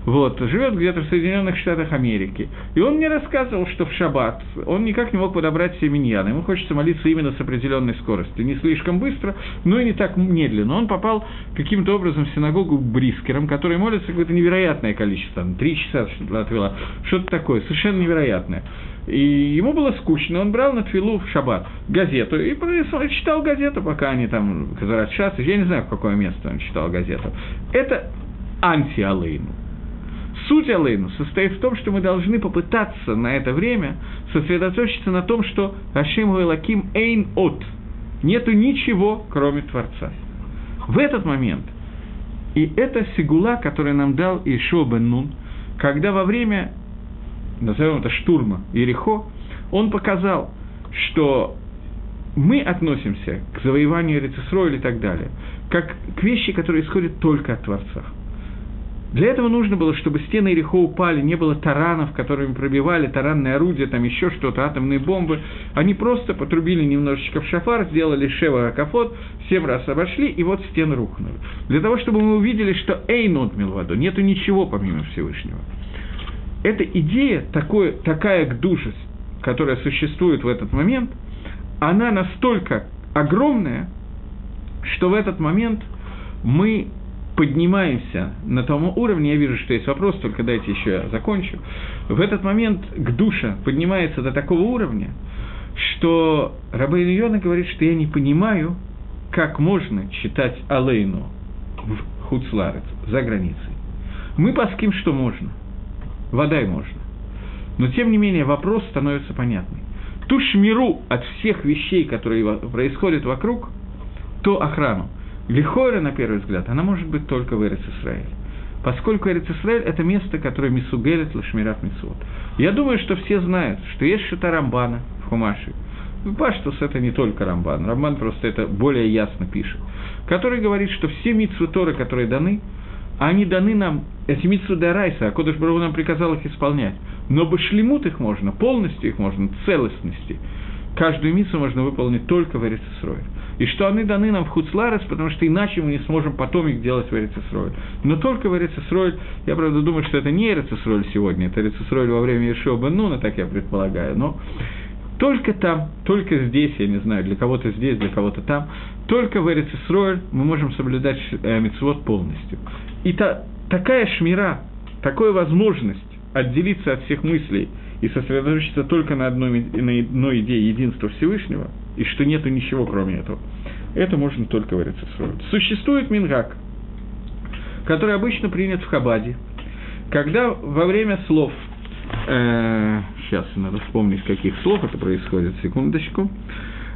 вот, живет где-то в Соединенных Штатах Америки. И он мне рассказывал, что в шаббат он никак не мог подобрать себе миньян. Ему хочется молиться именно с определенной скоростью. Не слишком быстро, но и не так медленно. Он попал каким-то образом в синагогу к брискерам, которые молятся какое-то невероятное количество, там, три часа отвела, что-то такое, совершенно невероятное. И ему было скучно, он брал на твилу в шаббат газету и читал газету, пока они там, Казарат я не знаю, в какое место он читал газету. Это анти-алейну. Суть Алейну состоит в том, что мы должны попытаться на это время сосредоточиться на том, что Ашим Лаким Эйн От. Нету ничего, кроме Творца. В этот момент, и это сигула, который нам дал Ишо бен Нун, когда во время, назовем это штурма Ерехо, он показал, что мы относимся к завоеванию Рецесроя и так далее, как к вещи, которые исходят только от Творца. Для этого нужно было, чтобы стены Ерехо упали, не было таранов, которыми пробивали таранные орудия, там еще что-то, атомные бомбы. Они просто потрубили немножечко в шафар, сделали шева акафот, семь раз обошли, и вот стены рухнули. Для того, чтобы мы увидели, что Эйнот Милваду, нету ничего помимо Всевышнего. Эта идея, такой, такая к душе, которая существует в этот момент, она настолько огромная, что в этот момент мы поднимаемся на том уровне, я вижу, что есть вопрос, только дайте еще я закончу, в этот момент к душе поднимается до такого уровня, что Рабейн Йона говорит, что я не понимаю, как можно читать Алейну в Хуцларец, за границей. Мы паским, что можно. Вода и можно. Но, тем не менее, вопрос становится понятным. Ту шмиру от всех вещей, которые происходят вокруг, то охрану – Лихойра, на первый взгляд, она может быть только в Эрец Исраиль. поскольку Эрицисраэль – это место, которое Мисугелет Лашмират Мисуот. Я думаю, что все знают, что есть что-то Рамбана в Хумаше. Паштус – это не только Рамбан, Рамбан просто это более ясно пишет, который говорит, что все митсвы Торы, которые даны, они даны нам, эти митсвы Дарайса, а Кодыш Бару нам приказал их исполнять. Но башлемут их можно, полностью их можно, целостности. Каждую миссу можно выполнить только в Эрицесрое. И что они даны нам в Хуцларес, потому что иначе мы не сможем потом их делать в Эрицесрое. Но только в Эрицесрое, я, правда, думаю, что это не Эрицесрое сегодня, это Эрицесрое во время Ешева Бенуна, так я предполагаю, но только там, только здесь, я не знаю, для кого-то здесь, для кого-то там, только в Эрицесрое мы можем соблюдать э, мицвод полностью. И та, такая шмира, такая возможность отделиться от всех мыслей и сосредоточиться только на одной, на одной идее единства Всевышнего, и что нету ничего кроме этого, это можно только в Эрицесрое. Существует Мингак, который обычно принят в Хабаде, когда во время слов э, сейчас надо вспомнить, каких слов это происходит, секундочку,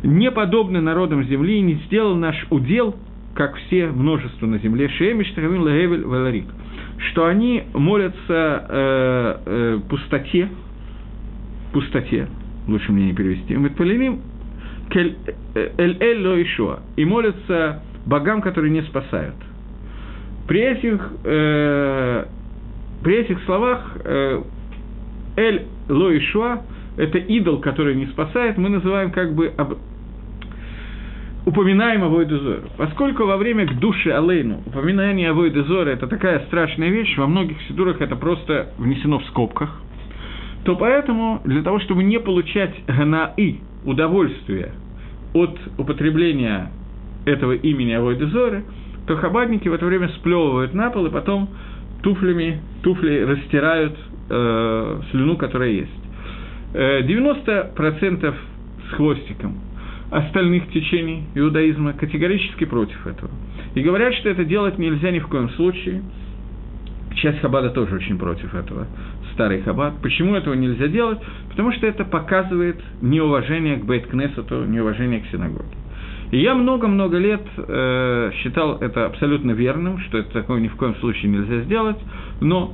не подобны народам земли, не сделал наш удел, как все множество на земле, Шемиш, Тахамин, Лагевель, Валарик, что они молятся э, э, пустоте, пустоте, лучше мне не перевести, Метпалиним, Эль-Эль Ишуа, и молятся богам, которые не спасают. При этих, э, при этих словах э, Эль Лоишуа – это идол, который не спасает, мы называем как бы об... упоминаем Авойдезору. Поскольку во время к душе Алейну упоминание Авойдезора – это такая страшная вещь, во многих сидурах это просто внесено в скобках, то поэтому для того, чтобы не получать ганаи, удовольствие от употребления этого имени Авойдезоры, то хабадники в это время сплевывают на пол и потом туфлями, туфли растирают э, слюну, которая есть. 90% э, с хвостиком остальных течений иудаизма категорически против этого. И говорят, что это делать нельзя ни в коем случае. Часть Хабада тоже очень против этого, старый Хабад. Почему этого нельзя делать? Потому что это показывает неуважение к Бейт-Кнессету, неуважение к синагоге. И я много-много лет э, считал это абсолютно верным, что это такое ни в коем случае нельзя сделать, но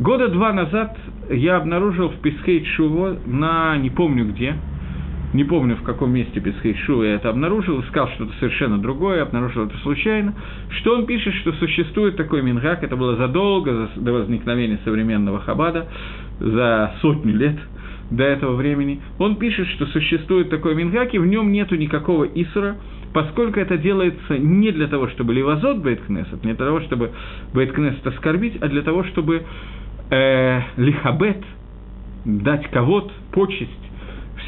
Года два назад я обнаружил в Песхейт Шуво на не помню где, не помню в каком месте Песхейт Шуво я это обнаружил, искал что-то совершенно другое, обнаружил это случайно, что он пишет, что существует такой мингак, это было задолго до возникновения современного Хабада, за сотню лет до этого времени. Он пишет, что существует такой мингак, и в нем нету никакого Исура, поскольку это делается не для того, чтобы ливазот Бейткнесет, не для того, чтобы Бейткнесет оскорбить, а для того, чтобы э, лихабет, дать кого-то, почесть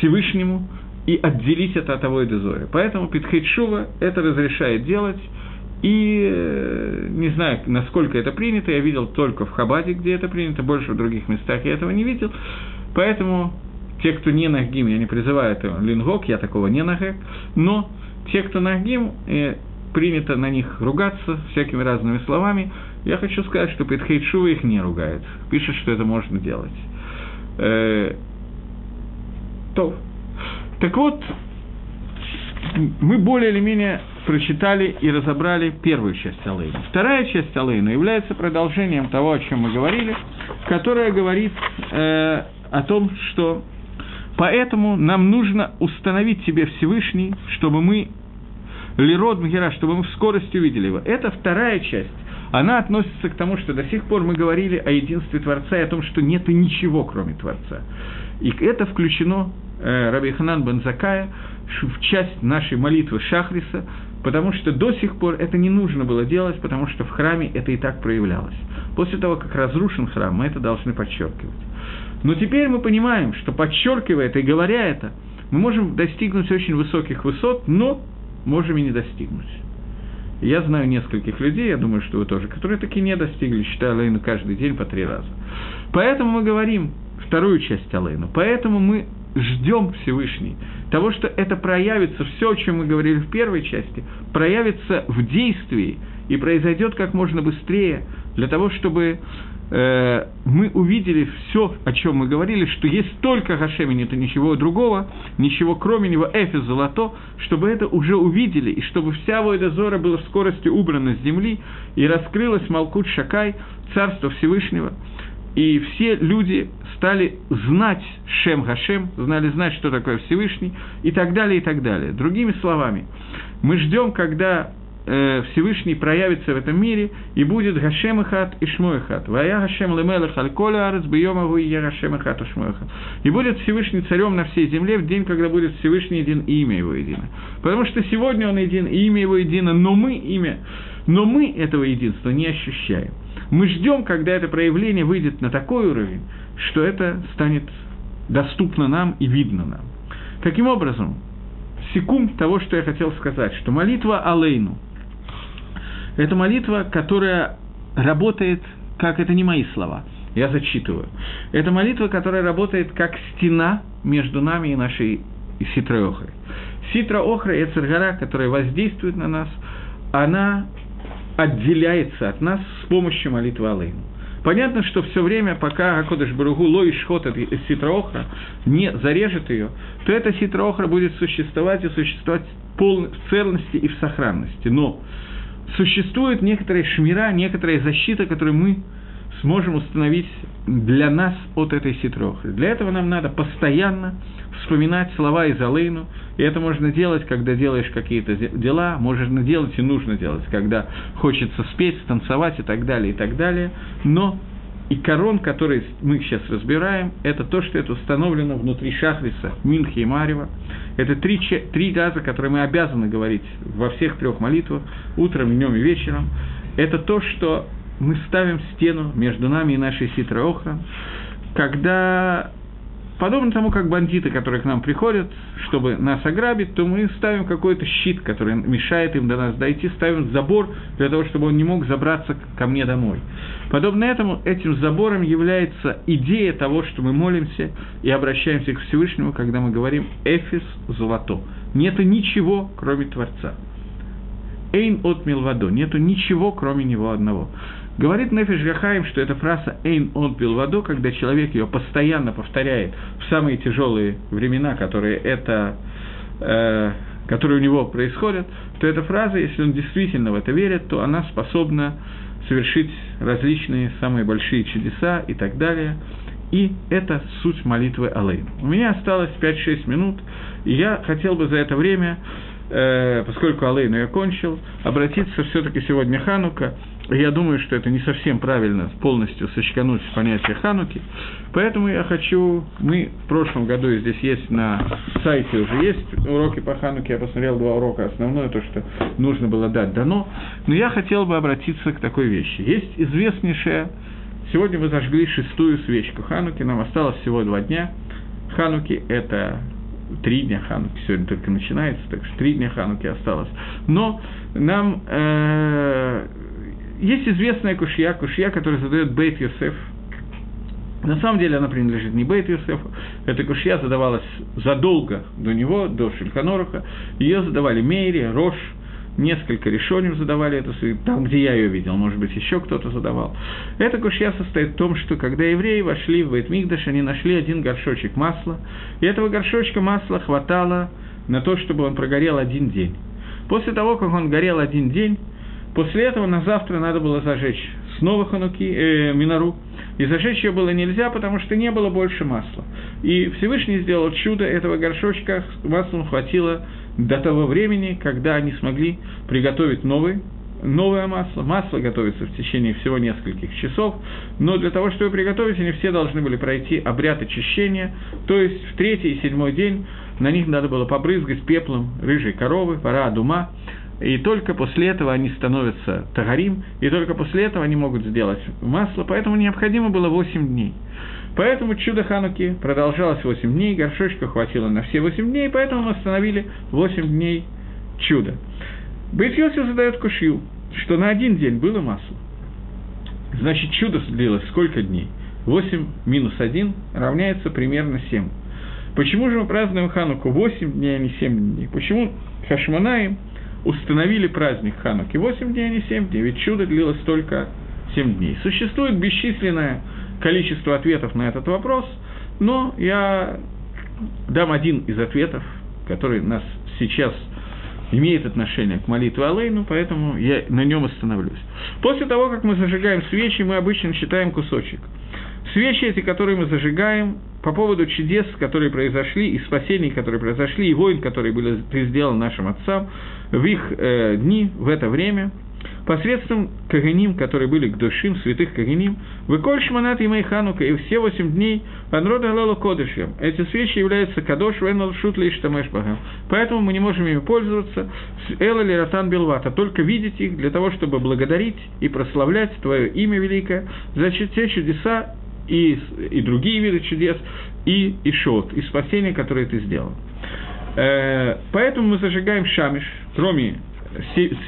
Всевышнему и отделить это от Авойда Зори. Поэтому Питхейшува это разрешает делать, и э, не знаю, насколько это принято, я видел только в Хабаде, где это принято, больше в других местах я этого не видел. Поэтому те, кто не нагим, я не призываю это лингок, я такого не нагек, но те, кто нагим, э, принято на них ругаться всякими разными словами, я хочу сказать, что Петхейт Шува их не ругает. Пишет, что это можно делать. То. Так вот, мы более или менее прочитали и разобрали первую часть Алейна. Вторая часть Алейна является продолжением того, о чем мы говорили, которая говорит э, о том, что поэтому нам нужно установить себе Всевышний, чтобы мы Лирод Мгера, чтобы мы в скорости увидели его. Это вторая часть она относится к тому, что до сих пор мы говорили о единстве Творца и о том, что нет ничего, кроме Творца. И это включено э, Раби Ханан Бензакая в часть нашей молитвы Шахриса, потому что до сих пор это не нужно было делать, потому что в храме это и так проявлялось. После того, как разрушен храм, мы это должны подчеркивать. Но теперь мы понимаем, что подчеркивая это и говоря это, мы можем достигнуть очень высоких высот, но можем и не достигнуть. Я знаю нескольких людей, я думаю, что вы тоже, которые таки не достигли, считая Алейну каждый день по три раза. Поэтому мы говорим вторую часть Алейну. Поэтому мы ждем Всевышний того, что это проявится, все, о чем мы говорили в первой части, проявится в действии и произойдет как можно быстрее, для того, чтобы э, мы увидели все, о чем мы говорили, что есть только Гашем, и нет ничего другого, ничего кроме него, Эфис золото, чтобы это уже увидели, и чтобы вся Войда Зора была в скорости убрана с земли, и раскрылась Малкут Шакай, Царство Всевышнего, и все люди стали знать Шем Гашем, знали знать, что такое Всевышний, и так далее, и так далее. Другими словами, мы ждем, когда э, Всевышний проявится в этом мире, и будет Гашем Ихат и Шмо Ихат. Вая Гашем Лемелех Аль-Коля Арец Бьемагу и Гашем Ихат и Шмо Ихат. И будет Всевышний царем на всей земле в день, когда будет Всевышний един и имя его едино. Потому что сегодня он един, и имя его едино, но мы имя, но мы этого единства не ощущаем. Мы ждем, когда это проявление выйдет на такой уровень, что это станет доступно нам и видно нам. Таким образом, секунд того, что я хотел сказать, что молитва Алейну – это молитва, которая работает, как это не мои слова, я зачитываю. Это молитва, которая работает как стена между нами и нашей ситрой охрой. Ситра охра – это гора, которая воздействует на нас, она отделяется от нас с помощью молитвы Алейну. Понятно, что все время, пока Акодыш Баругу лоиш ход от ситроохра не зарежет ее, то эта ситроохра будет существовать и существовать в целости и в сохранности. Но существует некоторая шмира, некоторая защита, которую мы сможем установить для нас от этой ситрохры. Для этого нам надо постоянно вспоминать слова из Алейну, и это можно делать, когда делаешь какие-то дела, можно делать и нужно делать, когда хочется спеть, станцевать и так далее, и так далее. Но и корон, который мы сейчас разбираем, это то, что это установлено внутри Шахриса, Минхи и Марева. Это три, три раза, которые мы обязаны говорить во всех трех молитвах, утром, днем и вечером. Это то, что мы ставим стену между нами и нашей ситрой охран, когда Подобно тому, как бандиты, которые к нам приходят, чтобы нас ограбить, то мы ставим какой-то щит, который мешает им до нас дойти, ставим забор для того, чтобы он не мог забраться ко мне домой. Подобно этому, этим забором является идея того, что мы молимся и обращаемся к Всевышнему, когда мы говорим «Эфис золото». Нету ничего, кроме Творца. Эйн от милвадо. Нету ничего, кроме него одного. Говорит Нефиш Гахаим, что эта фраза «эйн он пил воду», когда человек ее постоянно повторяет в самые тяжелые времена, которые, это, э, которые у него происходят, то эта фраза, если он действительно в это верит, то она способна совершить различные самые большие чудеса и так далее. И это суть молитвы Алейн. У меня осталось 5-6 минут, и я хотел бы за это время, э, поскольку Алейну я кончил, обратиться все-таки сегодня Ханука – я думаю, что это не совсем правильно полностью сочкануть понятие Хануки, поэтому я хочу, мы в прошлом году здесь есть на сайте уже есть уроки по Хануке, я посмотрел два урока, основное то, что нужно было дать, дано, но я хотел бы обратиться к такой вещи. Есть известнейшая, сегодня мы зажгли шестую свечку Хануки, нам осталось всего два дня, Хануки – это три дня Хануки, сегодня только начинается, так что три дня Хануки осталось. Но нам э, есть известная кушья, кушья, которую задает Бейт Йосеф. На самом деле она принадлежит не Бейт Йосефу. Эта кушья задавалась задолго до него, до Шельканоруха. Ее задавали Мейри, Рош, несколько решений задавали эту, там, где я ее видел, может быть, еще кто-то задавал. Эта кушья состоит в том, что когда евреи вошли в Бейтмигдаш, они нашли один горшочек масла, и этого горшочка масла хватало на то, чтобы он прогорел один день. После того, как он горел один день, После этого на завтра надо было зажечь снова хануки, э, минору. И зажечь ее было нельзя, потому что не было больше масла. И Всевышний сделал чудо, этого горшочка маслом хватило до того времени, когда они смогли приготовить новый, новое масло. Масло готовится в течение всего нескольких часов, но для того, чтобы приготовить, они все должны были пройти обряд очищения, то есть в третий и седьмой день на них надо было побрызгать пеплом рыжей коровы, пора дума, и только после этого они становятся тагарим, и только после этого они могут сделать масло, поэтому необходимо было 8 дней. Поэтому чудо Хануки продолжалось 8 дней, горшочка хватило на все 8 дней, поэтому мы остановили 8 дней чуда. Бейт задает кушью, что на один день было масло. Значит, чудо длилось сколько дней? 8 минус 1 равняется примерно 7. Почему же мы празднуем Хануку 8 дней, а не 7 дней? Почему Хашманаем – установили праздник Хануки 8 дней, а не 7 дней, ведь чудо длилось только 7 дней. Существует бесчисленное количество ответов на этот вопрос, но я дам один из ответов, который нас сейчас имеет отношение к молитве Алейну, поэтому я на нем остановлюсь. После того, как мы зажигаем свечи, мы обычно читаем кусочек. Свечи эти, которые мы зажигаем, по поводу чудес, которые произошли, и спасений, которые произошли, и войн, которые были сделаны нашим отцам в их э, дни, в это время – посредством Каганим, которые были к душим, святых Каганим, «Выколь шманат и Ханука» и все восемь дней «Панрода Алалу Кодышем». Эти свечи являются Кадош Венал Шут Лиш Тамешбагам. Поэтому мы не можем ими пользоваться с Эла или Ратан Белвата, только видеть их для того, чтобы благодарить и прославлять Твое имя великое за те чудеса и, и другие виды чудес, и Ишот, и спасение, которое ты сделал. Э, поэтому мы зажигаем шамиш, кроме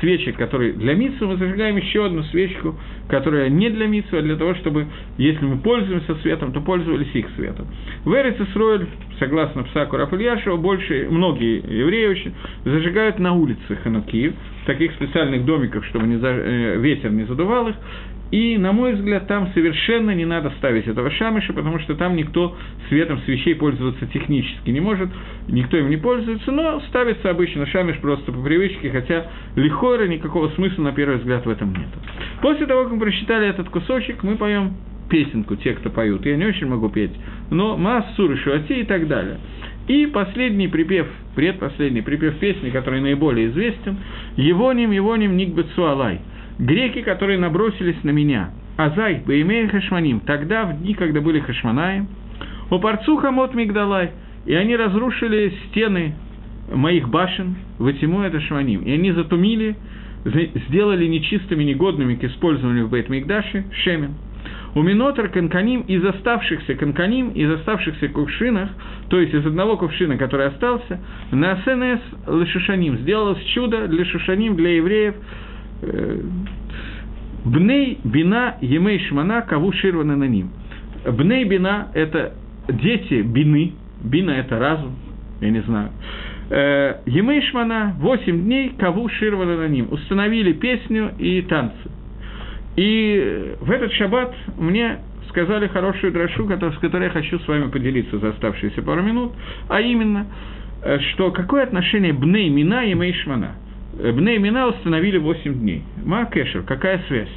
свечек, которые для митсу, мы зажигаем еще одну свечку, которая не для митсу, а для того, чтобы, если мы пользуемся светом, то пользовались их светом. В Эрицесройль, согласно Псаку Рафальяшева, больше, многие евреи очень зажигают на улице Ханукиев, в таких специальных домиках, чтобы не за, э, ветер не задувал их, и, на мой взгляд, там совершенно не надо ставить этого шамыша, потому что там никто светом свечей пользоваться технически не может, никто им не пользуется, но ставится обычно шамиш просто по привычке, хотя лихойра никакого смысла, на первый взгляд, в этом нет. После того, как мы прочитали этот кусочек, мы поем песенку, те, кто поют. Я не очень могу петь, но Массур и Шуати и так далее. И последний припев, предпоследний припев песни, который наиболее известен, «Евоним, Евоним, Никбецу Алай» – греки, которые набросились на меня, Азай, Баимея Хашманим, тогда, в дни, когда были Хашманаем, у Парцуха Мот Мигдалай, и они разрушили стены моих башен, Ватиму это Шманим, и они затумили, сделали нечистыми, негодными к использованию в Бейт-Мигдаше Шемен. У Минотер Канканим из оставшихся Канканим, из оставшихся кувшинах, то есть из одного кувшина, который остался, на СНС Лешушаним сделалось чудо для Шушаним, для евреев, Бней бина емей шмана каву ширвана на ним. Бней бина – это дети бины, бина – это разум, я не знаю. Э, емей шмана – восемь дней каву ширвана на ним. Установили песню и танцы. И в этот шаббат мне сказали хорошую дрошу, с которой я хочу с вами поделиться за оставшиеся пару минут, а именно, э, что какое отношение бней мина и мейшмана – Бней Мина установили 8 дней. Ма Кешер, какая связь?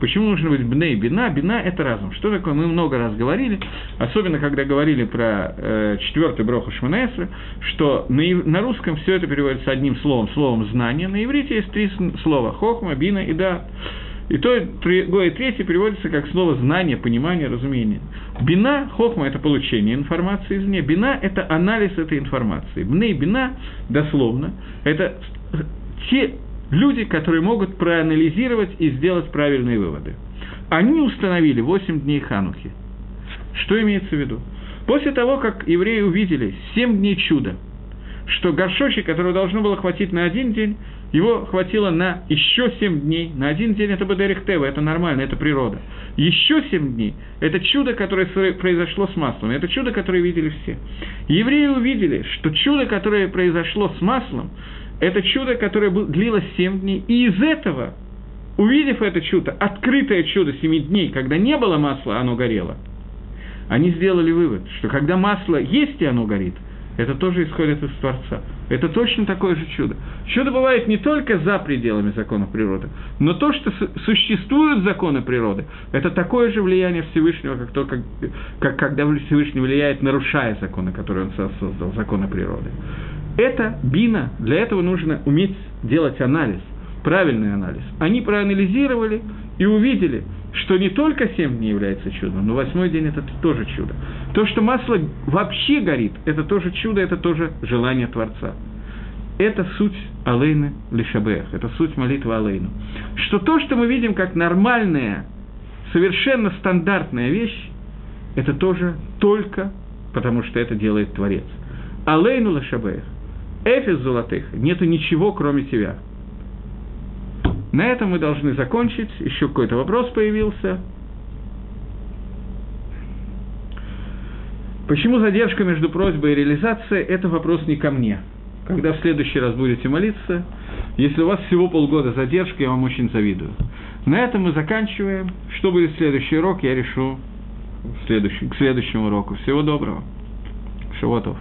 Почему нужно быть бней бина? Бина – это разум. Что такое? Мы много раз говорили, особенно когда говорили про э, четвертый броху Шманаэсра, что на, на русском все это переводится одним словом, словом знание. На иврите есть три слова – хохма, бина и да. И то, и третье переводится как слово знание, понимание, разумение. Бина, хохма – это получение информации извне. Бина – это анализ этой информации. Бней бина, дословно, это те люди, которые могут проанализировать и сделать правильные выводы. Они установили 8 дней Ханухи. Что имеется в виду? После того, как евреи увидели 7 дней чуда, что горшочек, который должно было хватить на один день, его хватило на еще семь дней. На один день это Бадерих Тева, это нормально, это природа. Еще семь дней – это чудо, которое произошло с маслом. Это чудо, которое видели все. Евреи увидели, что чудо, которое произошло с маслом, это чудо, которое длилось семь дней, и из этого, увидев это чудо, открытое чудо семи дней, когда не было масла, оно горело, они сделали вывод, что когда масло есть и оно горит, это тоже исходит из Творца. Это точно такое же чудо. Чудо бывает не только за пределами законов природы, но то, что существуют законы природы, это такое же влияние Всевышнего, как, то, как, как когда Всевышний влияет, нарушая законы, которые он создал, законы природы. Это бина, для этого нужно уметь делать анализ, правильный анализ. Они проанализировали и увидели, что не только семь дней является чудом, но восьмой день – это тоже чудо. То, что масло вообще горит, это тоже чудо, это тоже желание Творца. Это суть Алейны Лишабех, это суть молитвы Алейну. Что то, что мы видим как нормальная, совершенно стандартная вещь, это тоже только потому, что это делает Творец. Алейну Лишабех. Эфис золотых, нету ничего, кроме тебя. На этом мы должны закончить. Еще какой-то вопрос появился. Почему задержка между просьбой и реализацией – это вопрос не ко мне. Когда в следующий раз будете молиться, если у вас всего полгода задержки, я вам очень завидую. На этом мы заканчиваем. Что будет следующий урок, я решу следующий, к следующему уроку. Всего доброго. Шавотов.